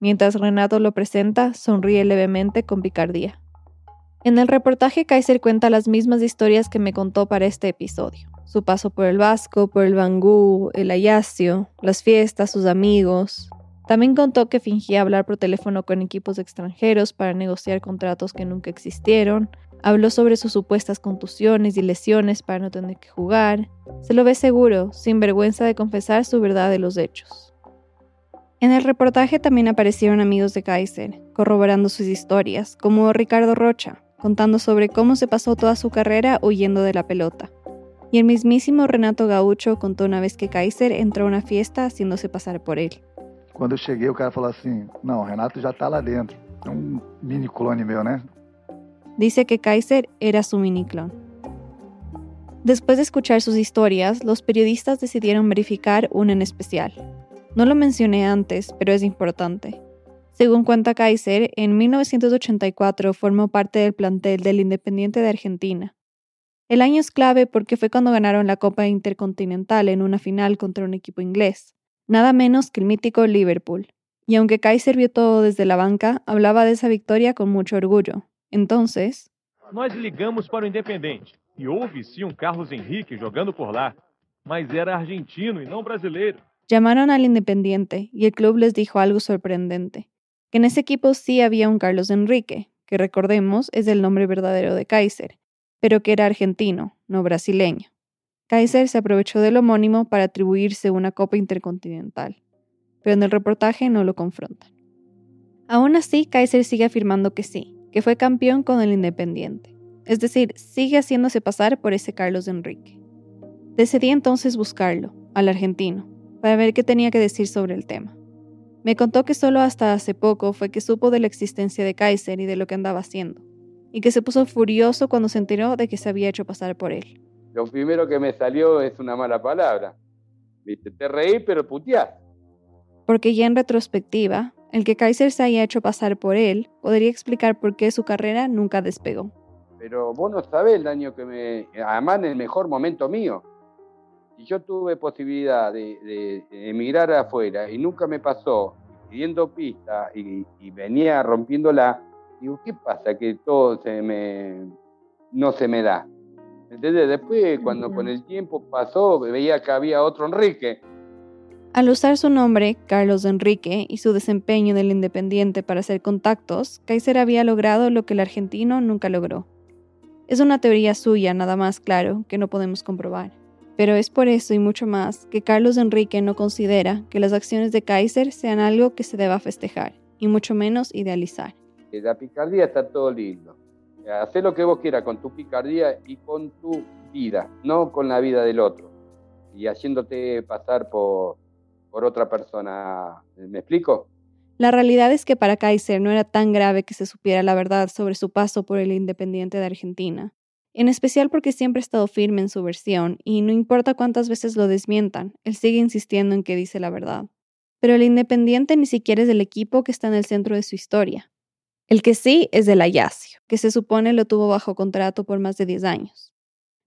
Mientras Renato lo presenta, sonríe levemente con picardía. En el reportaje, Kaiser cuenta las mismas historias que me contó para este episodio. Su paso por el Vasco, por el Bangú, el Ayacio, las fiestas, sus amigos. También contó que fingía hablar por teléfono con equipos extranjeros para negociar contratos que nunca existieron, Habló sobre sus supuestas contusiones y lesiones para no tener que jugar. Se lo ve seguro, sin vergüenza de confesar su verdad de los hechos. En el reportaje también aparecieron amigos de Kaiser, corroborando sus historias, como Ricardo Rocha, contando sobre cómo se pasó toda su carrera huyendo de la pelota. Y el mismísimo Renato Gaucho contó una vez que Kaiser entró a una fiesta haciéndose pasar por él. Cuando llegué, el cara falou assim: no, Renato ya está lá dentro. un mini clone mío, ¿no? Dice que Kaiser era su miniclon. Después de escuchar sus historias, los periodistas decidieron verificar una en especial. No lo mencioné antes, pero es importante. Según cuenta Kaiser, en 1984 formó parte del plantel del Independiente de Argentina. El año es clave porque fue cuando ganaron la Copa Intercontinental en una final contra un equipo inglés, nada menos que el mítico Liverpool. Y aunque Kaiser vio todo desde la banca, hablaba de esa victoria con mucho orgullo, entonces, nós ligamos para o Independente e houve sim um Carlos Henrique jogando por lá, mas era argentino e não brasileiro. Llamaron al Independiente y el club les dijo algo sorprendente, que en ese equipo sí había un Carlos Enrique, que recordemos es el nombre verdadero de Kaiser, pero que era argentino, no brasileño. Kaiser se aprovechó del homónimo para atribuirse una Copa Intercontinental, pero en el reportaje no lo confrontan. Aún así, Kaiser sigue afirmando que sí, que fue campeón con el Independiente, es decir, sigue haciéndose pasar por ese Carlos Enrique. Decidí entonces buscarlo, al argentino, para ver qué tenía que decir sobre el tema. Me contó que solo hasta hace poco fue que supo de la existencia de Kaiser y de lo que andaba haciendo, y que se puso furioso cuando se enteró de que se había hecho pasar por él. Lo primero que me salió es una mala palabra. Viste, te reí, pero puteás. Porque ya en retrospectiva, el que Kaiser se haya hecho pasar por él podría explicar por qué su carrera nunca despegó. Pero vos no sabés el daño que me... Además, en el mejor momento mío. Si yo tuve posibilidad de, emigrar afuera y nunca me pasó, pidiendo pista y, y, venía rompiéndola, digo, ¿qué pasa? Que todo se me, no se me da. Entonces después, cuando con el tiempo pasó, veía que había otro Enrique. Al usar su nombre, Carlos Enrique, y su desempeño en el Independiente para hacer contactos, Kaiser había logrado lo que el argentino nunca logró. Es una teoría suya, nada más claro, que no podemos comprobar. Pero es por eso y mucho más que Carlos Enrique no considera que las acciones de Kaiser sean algo que se deba festejar, y mucho menos idealizar. La picardía está todo lindo. Haz lo que vos quieras con tu picardía y con tu vida, no con la vida del otro. Y haciéndote pasar por, por otra persona. ¿Me explico? La realidad es que para Kaiser no era tan grave que se supiera la verdad sobre su paso por el Independiente de Argentina en especial porque siempre ha estado firme en su versión y no importa cuántas veces lo desmientan, él sigue insistiendo en que dice la verdad. Pero el Independiente ni siquiera es el equipo que está en el centro de su historia. El que sí es el Ayacio, que se supone lo tuvo bajo contrato por más de 10 años.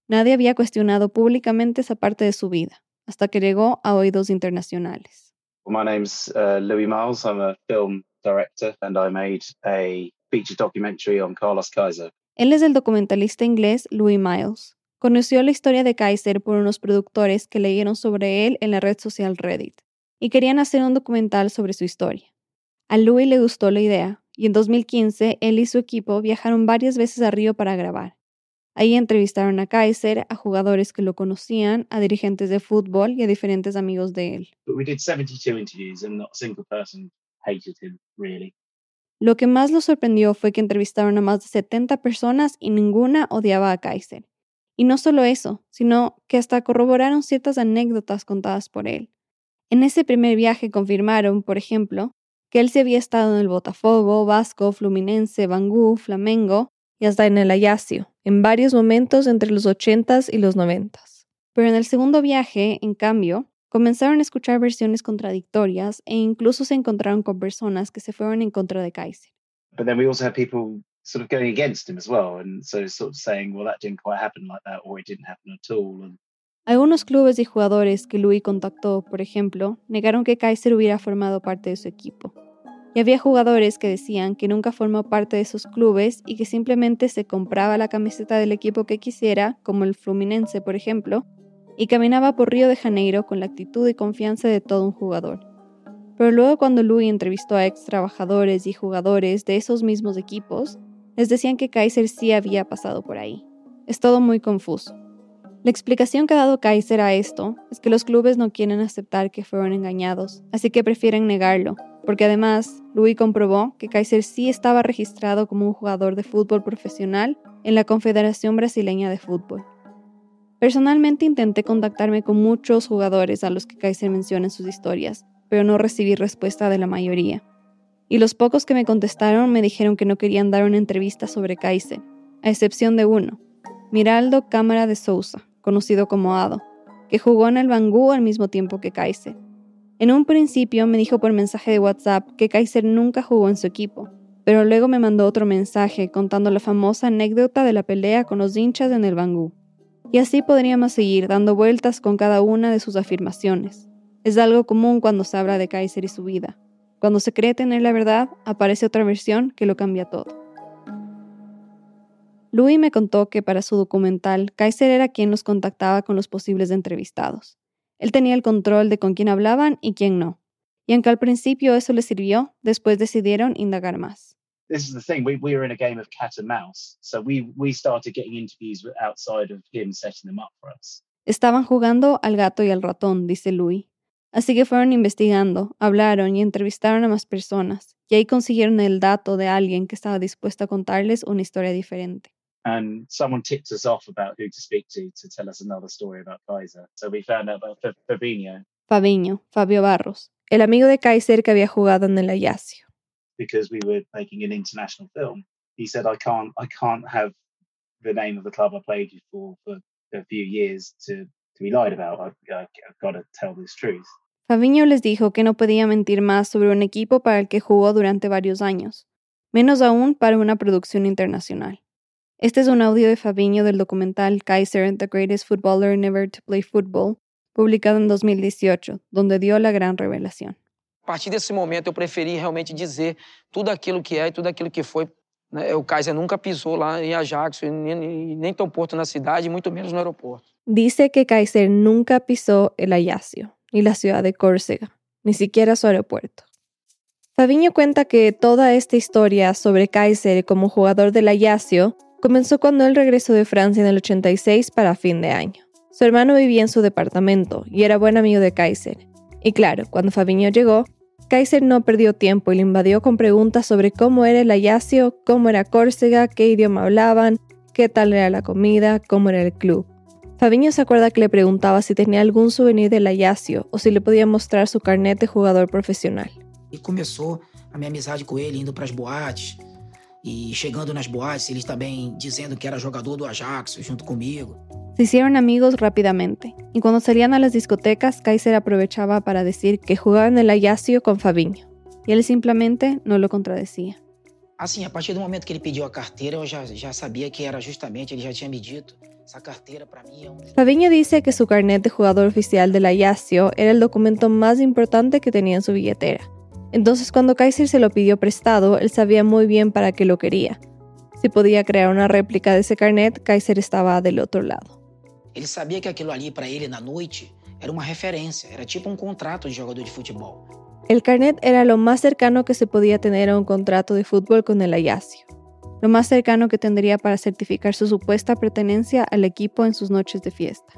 Nadie había cuestionado públicamente esa parte de su vida, hasta que llegó a oídos internacionales. My name's uh, Louis Miles. I'm a film director and I made a feature documentary on Carlos Kaiser. Él es el documentalista inglés Louis Miles. Conoció la historia de Kaiser por unos productores que leyeron sobre él en la red social Reddit y querían hacer un documental sobre su historia. A Louis le gustó la idea y en 2015 él y su equipo viajaron varias veces a Río para grabar. Ahí entrevistaron a Kaiser, a jugadores que lo conocían, a dirigentes de fútbol y a diferentes amigos de él. Lo que más lo sorprendió fue que entrevistaron a más de 70 personas y ninguna odiaba a Kaiser. Y no solo eso, sino que hasta corroboraron ciertas anécdotas contadas por él. En ese primer viaje confirmaron, por ejemplo, que él se había estado en el Botafogo, Vasco, Fluminense, Bangú, Flamengo y hasta en el Ayacio, en varios momentos entre los 80s y los 90s. Pero en el segundo viaje, en cambio, Comenzaron a escuchar versiones contradictorias e incluso se encontraron con personas que se fueron en contra de Kaiser. But then we also had people sort of going against him as well, and so sort of saying, well, that didn't quite happen like that, or it didn't happen at all. And... Algunos clubes y jugadores que Louis contactó, por ejemplo, negaron que Kaiser hubiera formado parte de su equipo. Y había jugadores que decían que nunca formó parte de esos clubes y que simplemente se compraba la camiseta del equipo que quisiera, como el Fluminense, por ejemplo, y caminaba por Río de Janeiro con la actitud y confianza de todo un jugador. Pero luego cuando Louis entrevistó a ex trabajadores y jugadores de esos mismos equipos, les decían que Kaiser sí había pasado por ahí. Es todo muy confuso. La explicación que ha dado Kaiser a esto es que los clubes no quieren aceptar que fueron engañados, así que prefieren negarlo, porque además Louis comprobó que Kaiser sí estaba registrado como un jugador de fútbol profesional en la Confederación Brasileña de Fútbol. Personalmente intenté contactarme con muchos jugadores a los que Kaiser menciona en sus historias, pero no recibí respuesta de la mayoría. Y los pocos que me contestaron me dijeron que no querían dar una entrevista sobre Kaiser, a excepción de uno, Miraldo Cámara de Sousa, conocido como Ado, que jugó en el Bangú al mismo tiempo que Kaiser. En un principio me dijo por mensaje de WhatsApp que Kaiser nunca jugó en su equipo, pero luego me mandó otro mensaje contando la famosa anécdota de la pelea con los hinchas en el Bangú. Y así podríamos seguir dando vueltas con cada una de sus afirmaciones. Es algo común cuando se habla de Kaiser y su vida. Cuando se cree tener la verdad, aparece otra versión que lo cambia todo. Louis me contó que para su documental, Kaiser era quien los contactaba con los posibles entrevistados. Él tenía el control de con quién hablaban y quién no. Y aunque al principio eso les sirvió, después decidieron indagar más. This is the thing. We, we were in a game of cat and mouse. So we, we started getting interviews outside of him setting them up for us. Estaban jugando al gato y al ratón, dice Louis. Así que fueron investigando, hablaron y entrevistaron a más personas, y ahí consiguieron el dato de alguien que estaba dispuesto a contarles una historia diferente. And someone tipped us off about who to speak to to tell us another story about Kaiser. So we found out about Fabinho. Fabinho, Fabio Barros, el amigo de Kaiser que había jugado en el Ayacio. Because we were making an international film. He said, I can't, I can't have the name of the club I played for for a few years to to be lied about. I've, I've got to tell this truth. Fabiño les dijo que no podía mentir más sobre un equipo para el que jugó durante varios años, menos aún para una producción internacional. Este es un audio de Fabiño del documental Kaiser, The Greatest Footballer Never to Play Football, publicado en 2018, donde dio la gran revelación. Partir desse momento eu preferi realmente dizer tudo aquilo que é e tudo aquilo que foi. O Kaiser nunca pisou lá em Ajax, nem, nem tão porto na cidade, muito menos no aeroporto. Dice que Kaiser nunca pisó el Ayacio, ni la ciudad de Córcega, ni siquiera su aeropuerto. Fabiño cuenta que toda esta historia sobre Kaiser como jugador del Ayacio comenzó cuando él regresó de Francia en el 86 para fin de año. Su hermano vivía en su departamento y era buen amigo de Kaiser. Y claro, cuando Fabiño llegó, Kaiser no perdió tiempo y le invadió con preguntas sobre cómo era el Ayacio, cómo era Córcega, qué idioma hablaban, qué tal era la comida, cómo era el club. Fabiño se acuerda que le preguntaba si tenía algún souvenir del Ayacio o si le podía mostrar su carnet de jugador profesional. E começou a minha amizade com ele, indo para as boates. E chegando nas boates, ele também dizendo que era jogador do Ajax junto comigo. Se hicieron amigos rápidamente, y cuando salían a las discotecas, Kaiser aprovechaba para decir que jugaba en el Ayacio con Fabiño, y él simplemente no lo contradecía. Assim, a partir do momento que ele pediu a carteira, eu já, já sabia que era justamente, ele já tinha me dito, Fabiño dice que su carnet de jugador oficial de la Ayacio era el documento más importante que tenía en su billetera. Entonces cuando Kaiser se lo pidió prestado, él sabía muy bien para qué lo quería. Si podía crear una réplica de ese carnet, Kaiser estaba del otro lado. Él sabía que aquilo ali para él na noite era una referencia, era tipo un contrato de jugador de fútbol. El carnet era lo más cercano que se podía tener a un contrato de fútbol con el Ayacio lo más cercano que tendría para certificar su supuesta pertenencia al equipo en sus noches de fiesta.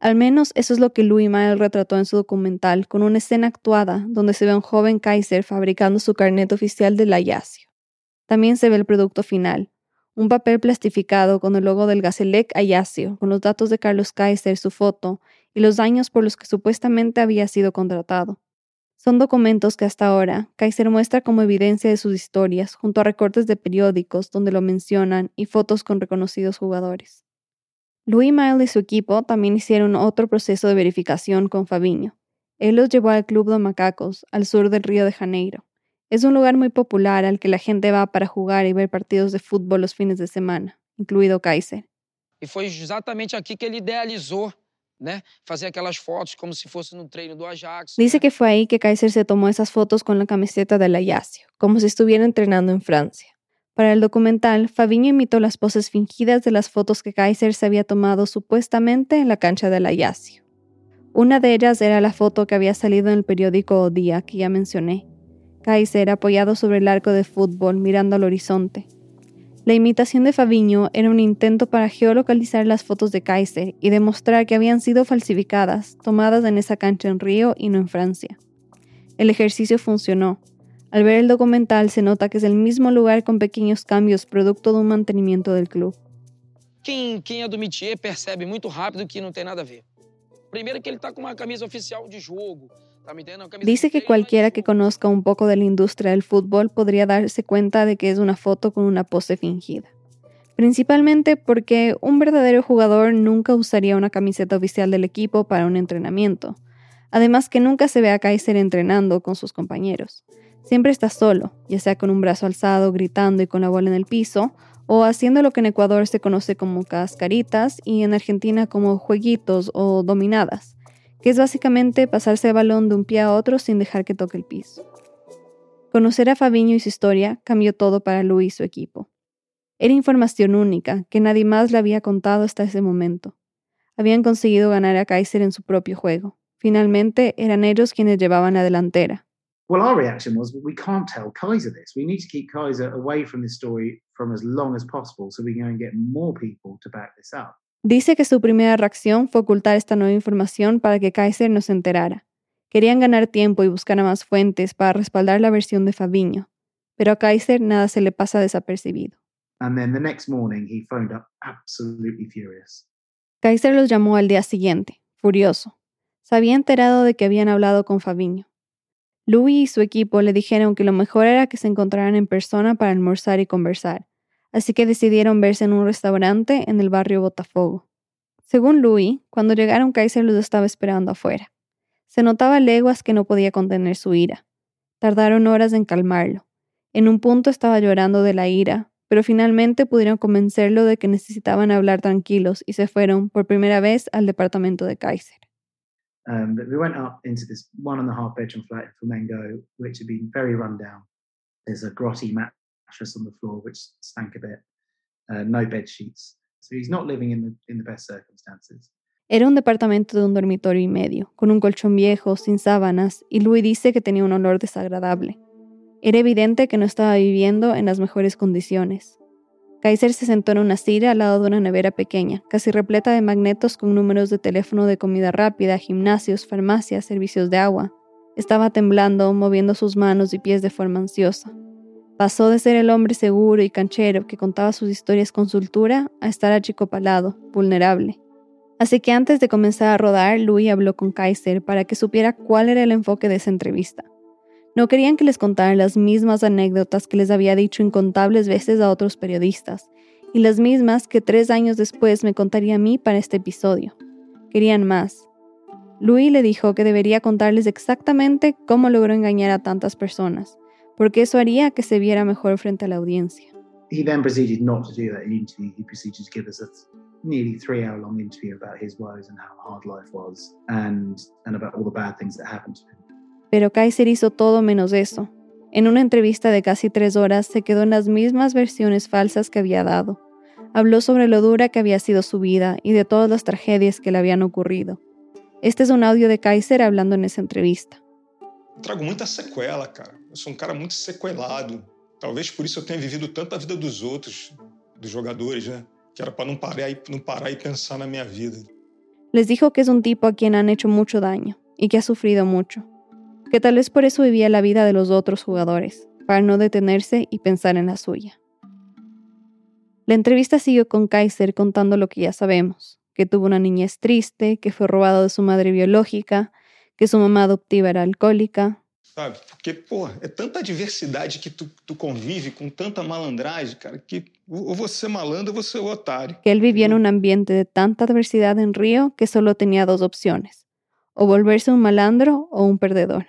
Al menos eso es lo que Louis Mael retrató en su documental, con una escena actuada donde se ve a un joven Kaiser fabricando su carnet oficial del Ayacio. También se ve el producto final, un papel plastificado con el logo del Gazelec Ayacio, con los datos de Carlos Kaiser, su foto y los años por los que supuestamente había sido contratado. Son documentos que hasta ahora Kaiser muestra como evidencia de sus historias, junto a recortes de periódicos donde lo mencionan y fotos con reconocidos jugadores. Louis Mael y su equipo también hicieron otro proceso de verificación con Fabiño. Él los llevó al Club de Macacos, al sur del Río de Janeiro. Es un lugar muy popular al que la gente va para jugar y ver partidos de fútbol los fines de semana, incluido Kaiser. Y fue exactamente aquí que él idealizó aquelas fotos como se fosse no treino do Ajax. Dice que fue ahí que Kaiser se tomó esas fotos con la camiseta del Ajaxio, como si estuviera entrenando en Francia. Para el documental, Fabiño imitó las poses fingidas de las fotos que Kaiser se había tomado supuestamente en la cancha del Ajaxio. Una de ellas era la foto que había salido en el periódico O Día que ya mencioné. Kaiser apoyado sobre el arco de fútbol mirando al horizonte, la imitación de Fabiño era un intento para geolocalizar las fotos de Kaiser y demostrar que habían sido falsificadas, tomadas en esa cancha en Río y no en Francia. El ejercicio funcionó. Al ver el documental se nota que es el mismo lugar con pequeños cambios producto de un mantenimiento del club. Quem, quem é do percebe muito rápido que não tem nada a ver. Primeiro que ele está com uma camisa oficial de jogo, Dice que cualquiera que conozca un poco de la industria del fútbol podría darse cuenta de que es una foto con una pose fingida. Principalmente porque un verdadero jugador nunca usaría una camiseta oficial del equipo para un entrenamiento. Además que nunca se ve a Kaiser entrenando con sus compañeros. Siempre está solo, ya sea con un brazo alzado, gritando y con la bola en el piso, o haciendo lo que en Ecuador se conoce como cascaritas y en Argentina como jueguitos o dominadas que es básicamente pasarse el balón de un pie a otro sin dejar que toque el piso. Conocer a Fabiño y su historia cambió todo para Luis y su equipo. Era información única que nadie más le había contado hasta ese momento. Habían conseguido ganar a Kaiser en su propio juego, Finalmente, eran ellos quienes llevaban la delantera. Well, our reaction was we can't tell Kaiser this. We need to keep Kaiser away from this story from as long as possible so we can go and get more people to back this up. Dice que su primera reacción fue ocultar esta nueva información para que Kaiser no se enterara. Querían ganar tiempo y buscar a más fuentes para respaldar la versión de Fabiño, pero a Kaiser nada se le pasa desapercibido. And then the next morning he phoned up absolutely furious. Kaiser los llamó al día siguiente, furioso. Se había enterado de que habían hablado con Fabiño. Louis y su equipo le dijeron que lo mejor era que se encontraran en persona para almorzar y conversar, así que decidieron verse en un restaurante en el barrio Botafogo. Según Louis, cuando llegaron Kaiser los estaba esperando afuera. Se notaba leguas que no podía contener su ira. Tardaron horas en calmarlo. En un punto estaba llorando de la ira, pero finalmente pudieron convencerlo de que necesitaban hablar tranquilos y se fueron por primera vez al departamento de Kaiser. Um, but we went up into this one and a half bedroom flat in Flamengo, which had been very run down. There's a grotty on the floor, which stank a bit. Uh, no bed sheets. So he's not living in the, in the best circumstances. Era un departamento de un dormitorio y medio, con un colchón viejo, sin sábanas, y Louis dice que tenía un olor desagradable. Era evidente que no estaba viviendo en las mejores condiciones. Kaiser se sentó en una silla al lado de una nevera pequeña, casi repleta de magnetos con números de teléfono de comida rápida, gimnasios, farmacias, servicios de agua. Estaba temblando, moviendo sus manos y pies de forma ansiosa. Pasó de ser el hombre seguro y canchero que contaba sus historias con soltura a estar achicopalado, vulnerable. Así que antes de comenzar a rodar, Louis habló con Kaiser para que supiera cuál era el enfoque de esa entrevista. No querían que les contaran las mismas anécdotas que les había dicho incontables veces a otros periodistas, y las mismas que tres años después me contaría a mí para este episodio. Querían más. Louis le dijo que debería contarles exactamente cómo logró engañar a tantas personas, porque eso haría que se viera mejor frente a la audiencia. He then proceeded not to do that interview. He proceeded to give us a nearly three hour long interview about his woes and how hard life was and, and about all the bad things that happened to him. Pero Kaiser hizo todo menos eso. En una entrevista de casi tres horas se quedó en las mismas versiones falsas que había dado. Habló sobre lo dura que había sido su vida y de todas las tragedias que le habían ocurrido. Este es un audio de Kaiser hablando en esa entrevista. Trago muita sequela, cara. Eu sou um cara muito sequelado. Talvez por isso eu tenha vivido tanta vida dos outros, dos jogadores? Que era para e não parar y pensar na minha vida. Les dijo que es un tipo a quien han hecho mucho daño y que ha sufrido mucho que tal vez por eso vivía la vida de los otros jugadores, para no detenerse y pensar en la suya. La entrevista siguió con Kaiser contando lo que ya sabemos, que tuvo una niñez triste, que fue robado de su madre biológica, que su mamá adoptiva era alcohólica. Sabe, porque, pô, é tanta diversidade que tu, tu convive com tanta malandragem, cara, que ou você malandro ou você otário. Que él vivía en un ambiente de tanta diversidad en Río que solo tenía dos opciones, o volverse un malandro o un perdedor.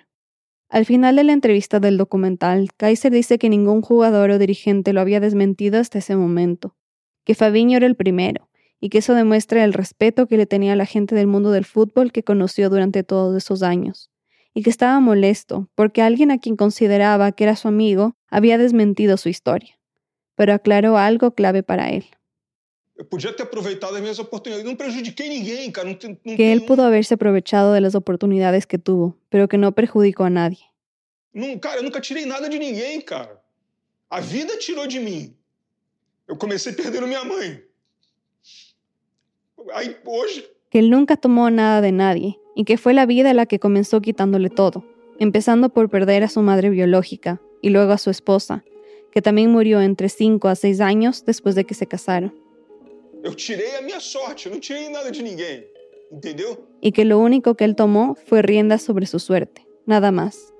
Al final de la entrevista del documental, Kaiser dice que ningún jugador o dirigente lo había desmentido hasta ese momento, que Fabiño era el primero, y que eso demuestra el respeto que le tenía a la gente del mundo del fútbol que conoció durante todos esos años, y que estaba molesto porque alguien a quien consideraba que era su amigo había desmentido su historia, pero aclaró algo clave para él. Que él pudo haberse aprovechado de las oportunidades que tuvo, pero que no perjudicó a nadie. Não, cara, eu nunca tirei nada de ninguém, cara. A vida tirou de mim. Eu comecei perdendo minha mãe. Aí hoje. Que él nunca tomó nada de nadie y que fue la vida la que comenzó quitándole todo, empezando por perder a su madre biológica y luego a su esposa, que también murió entre 5 a 6 años después de que se casaron. Eu tirei a minha sorte, eu não tirei nada de ninguém. Entendeu? Y que lo único que él tomó fue riendas sobre su suerte, nada más.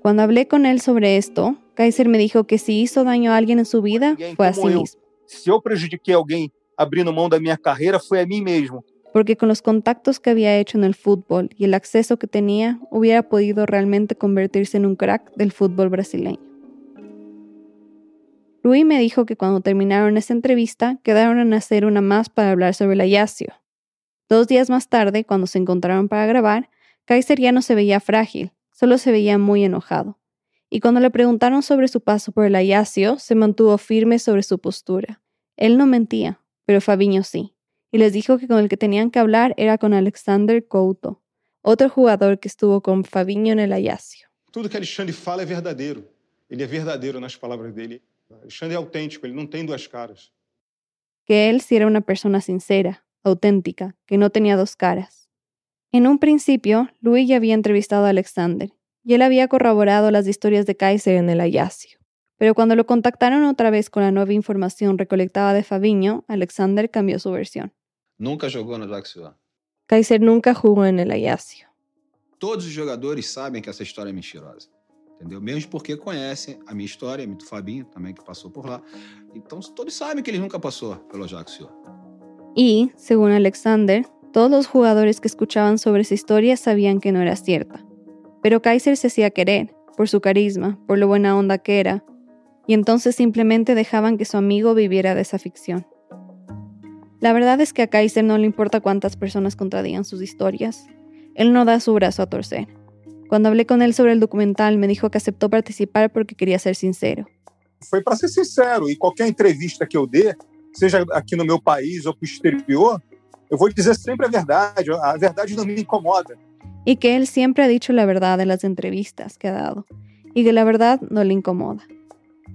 Cuando hablé con él sobre esto, Kaiser me dijo que si hizo daño a alguien en su vida, fue a sí mismo. Si eu prejudiquei alguém abrindo mão da minha carreira, foi a mim mesmo. Porque con los contactos que había hecho en el fútbol y el acceso que tenía, hubiera podido realmente convertirse en un crack del fútbol brasileño. Luis me dijo que cuando terminaron esa entrevista, quedaron en hacer una más para hablar sobre la Yacio. Dos días más tarde, cuando se encontraron para grabar, Kaiser ya no se veía frágil, Solo se veía muy enojado. Y cuando le preguntaron sobre su paso por el Ayacio, se mantuvo firme sobre su postura. Él no mentía, pero Fabiño sí. Y les dijo que con el que tenían que hablar era con Alexander Couto, otro jugador que estuvo con Fabinho en el Ajaxio. Tudo que Alexandre fala é verdadeiro. Ele é verdadeiro nas palavras dele. Alexandre é autêntico, ele não tem duas caras. Que él sí era una persona sincera, auténtica, que no tenía dos caras. En un principio, Luis ya había entrevistado a Alexander y él había corroborado las historias de Kaiser en el Ajaxio. Pero cuando lo contactaron otra vez con la nueva información recolectada de Fabinho, Alexander cambió su versión. Nunca jogou no. Kaiser nunca jugó en el Ajaxio. Todos os jogadores sabem que essa história é mentirosa. Entendeu? Mesmo porque conhecem a minha história, do Fabinho também, que passou por lá. Então, todos sabem que ele nunca passou pelo Ajaxio. Y, según Alexander, todos los jugadores que escuchaban sobre esa historia sabían que no era cierta. Pero Kaiser se hacía querer, por su carisma, por lo buena onda que era, y entonces simplemente dejaban que su amigo viviera de esa ficción. La verdad es que a Kaiser no le importa cuántas personas contradigan sus historias. Él no da su brazo a torcer. Cuando hablé con él sobre el documental, me dijo que aceptó participar porque quería ser sincero. Foi para ser sincero e qualquer entrevista que eu dê, seja aqui no meu país ou para o exterior, eu vou dizer sempre a verdade. A verdade não me incomoda. Y que él siempre ha dicho la verdad en las entrevistas que ha dado, y que la verdad no le incomoda.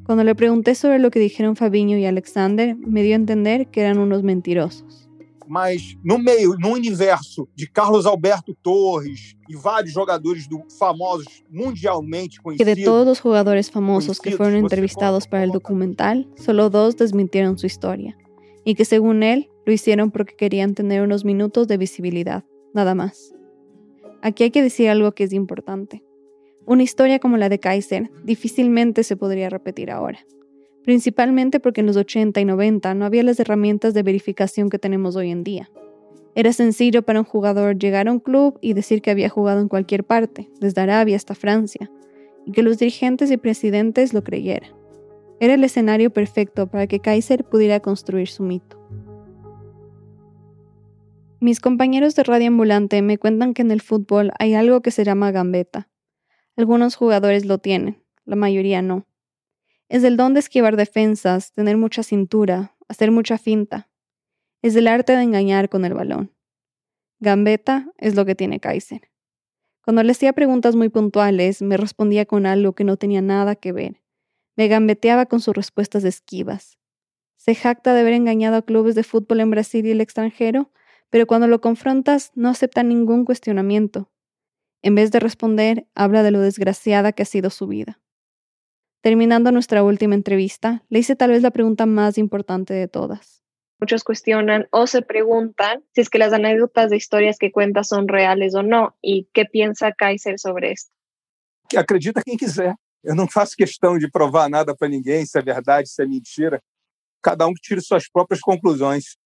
Cuando le pregunté sobre lo que dijeron Fabinho y Alexander, me dio a entender que eran unos mentirosos. Mas no meio, no universo de Carlos Alberto Torres e vários jogadores do, famosos mundialmente Que conhecidos, de todos los jugadores famosos que fueron entrevistados para el documental, solo dos desmintieron su historia, y que según él lo hicieron porque querían tener unos minutos de visibilidad, nada más. Aquí hay que decir algo que es importante. Una historia como la de Kaiser difícilmente se podría repetir ahora, principalmente porque en los 80 y 90 no había las herramientas de verificación que tenemos hoy en día. Era sencillo para un jugador llegar a un club y decir que había jugado en cualquier parte, desde Arabia hasta Francia, y que los dirigentes y presidentes lo creyeran. Era el escenario perfecto para que Kaiser pudiera construir su mito. Mis compañeros de Radio Ambulante me cuentan que en el fútbol hay algo que se llama gambeta. Algunos jugadores lo tienen, la mayoría no. Es el don de esquivar defensas, tener mucha cintura, hacer mucha finta. Es el arte de engañar con el balón. Gambeta es lo que tiene Kaiser. Cuando le hacía preguntas muy puntuales, me respondía con algo que no tenía nada que ver. Me gambeteaba con sus respuestas esquivas. Se jacta de haber engañado a clubes de fútbol en Brasil y el extranjero, pero cuando lo confrontas no acepta ningún cuestionamiento. En vez de responder, habla de lo desgraciada que ha sido su vida. Terminando nuestra última entrevista, le hice tal vez la pregunta más importante de todas. Muchos cuestionan o se preguntan si es que las anécdotas de historias que cuenta son reales o no y qué piensa Kaiser sobre esto. que acredita quem quiser. Eu não faço questão de provar nada para ninguém, se é verdade, se é mentira. Cada um que tire suas próprias conclusões.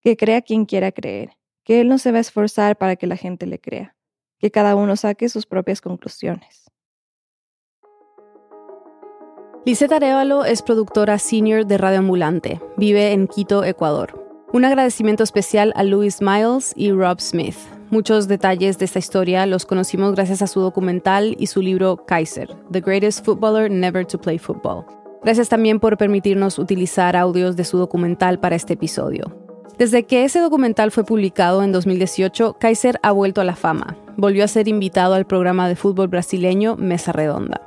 Que crea quien quiera creer, que él no se va a esforzar para que la gente le crea, que cada uno saque sus propias conclusiones. Lisette Arevalo es productora senior de Radio Ambulante. Vive en Quito, Ecuador. Un agradecimiento especial a Louis Miles y Rob Smith. Muchos detalles de esta historia los conocimos gracias a su documental y su libro Kaiser, The Greatest Footballer Never to Play Football. Gracias también por permitirnos utilizar audios de su documental para este episodio. Desde que ese documental fue publicado en 2018, Kaiser ha vuelto a la fama. Volvió a ser invitado al programa de fútbol brasileño Mesa Redonda.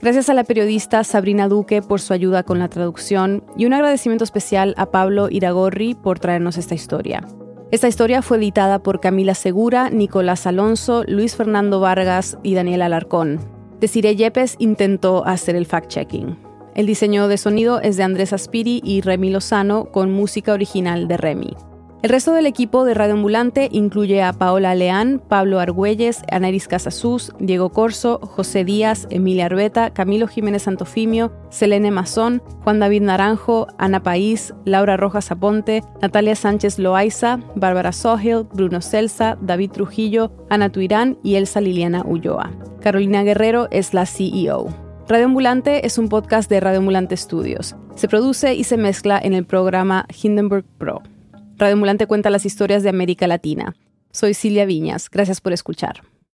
Gracias a la periodista Sabrina Duque por su ayuda con la traducción y un agradecimiento especial a Pablo Iragorri por traernos esta historia. Esta historia fue editada por Camila Segura, Nicolás Alonso, Luis Fernando Vargas y Daniel Alarcón. Desiree Yepes intentó hacer el fact-checking. El diseño de sonido es de Andrés Aspiri y Remy Lozano con música original de Remy. El resto del equipo de Radio Ambulante incluye a Paola Leán, Pablo Argüelles, Anaris Casasús, Diego Corso, José Díaz, Emilia Arbeta, Camilo Jiménez Santofimio, Selene Mazón, Juan David Naranjo, Ana País, Laura Rojas Aponte, Natalia Sánchez Loaiza, Bárbara Sohil, Bruno Celsa, David Trujillo, Ana Tuirán y Elsa Liliana Ulloa. Carolina Guerrero es la CEO. Radio Ambulante es un podcast de Radio Ambulante Studios. Se produce y se mezcla en el programa Hindenburg Pro. Radio Ambulante cuenta las historias de América Latina. Soy Silvia Viñas. Gracias por escuchar.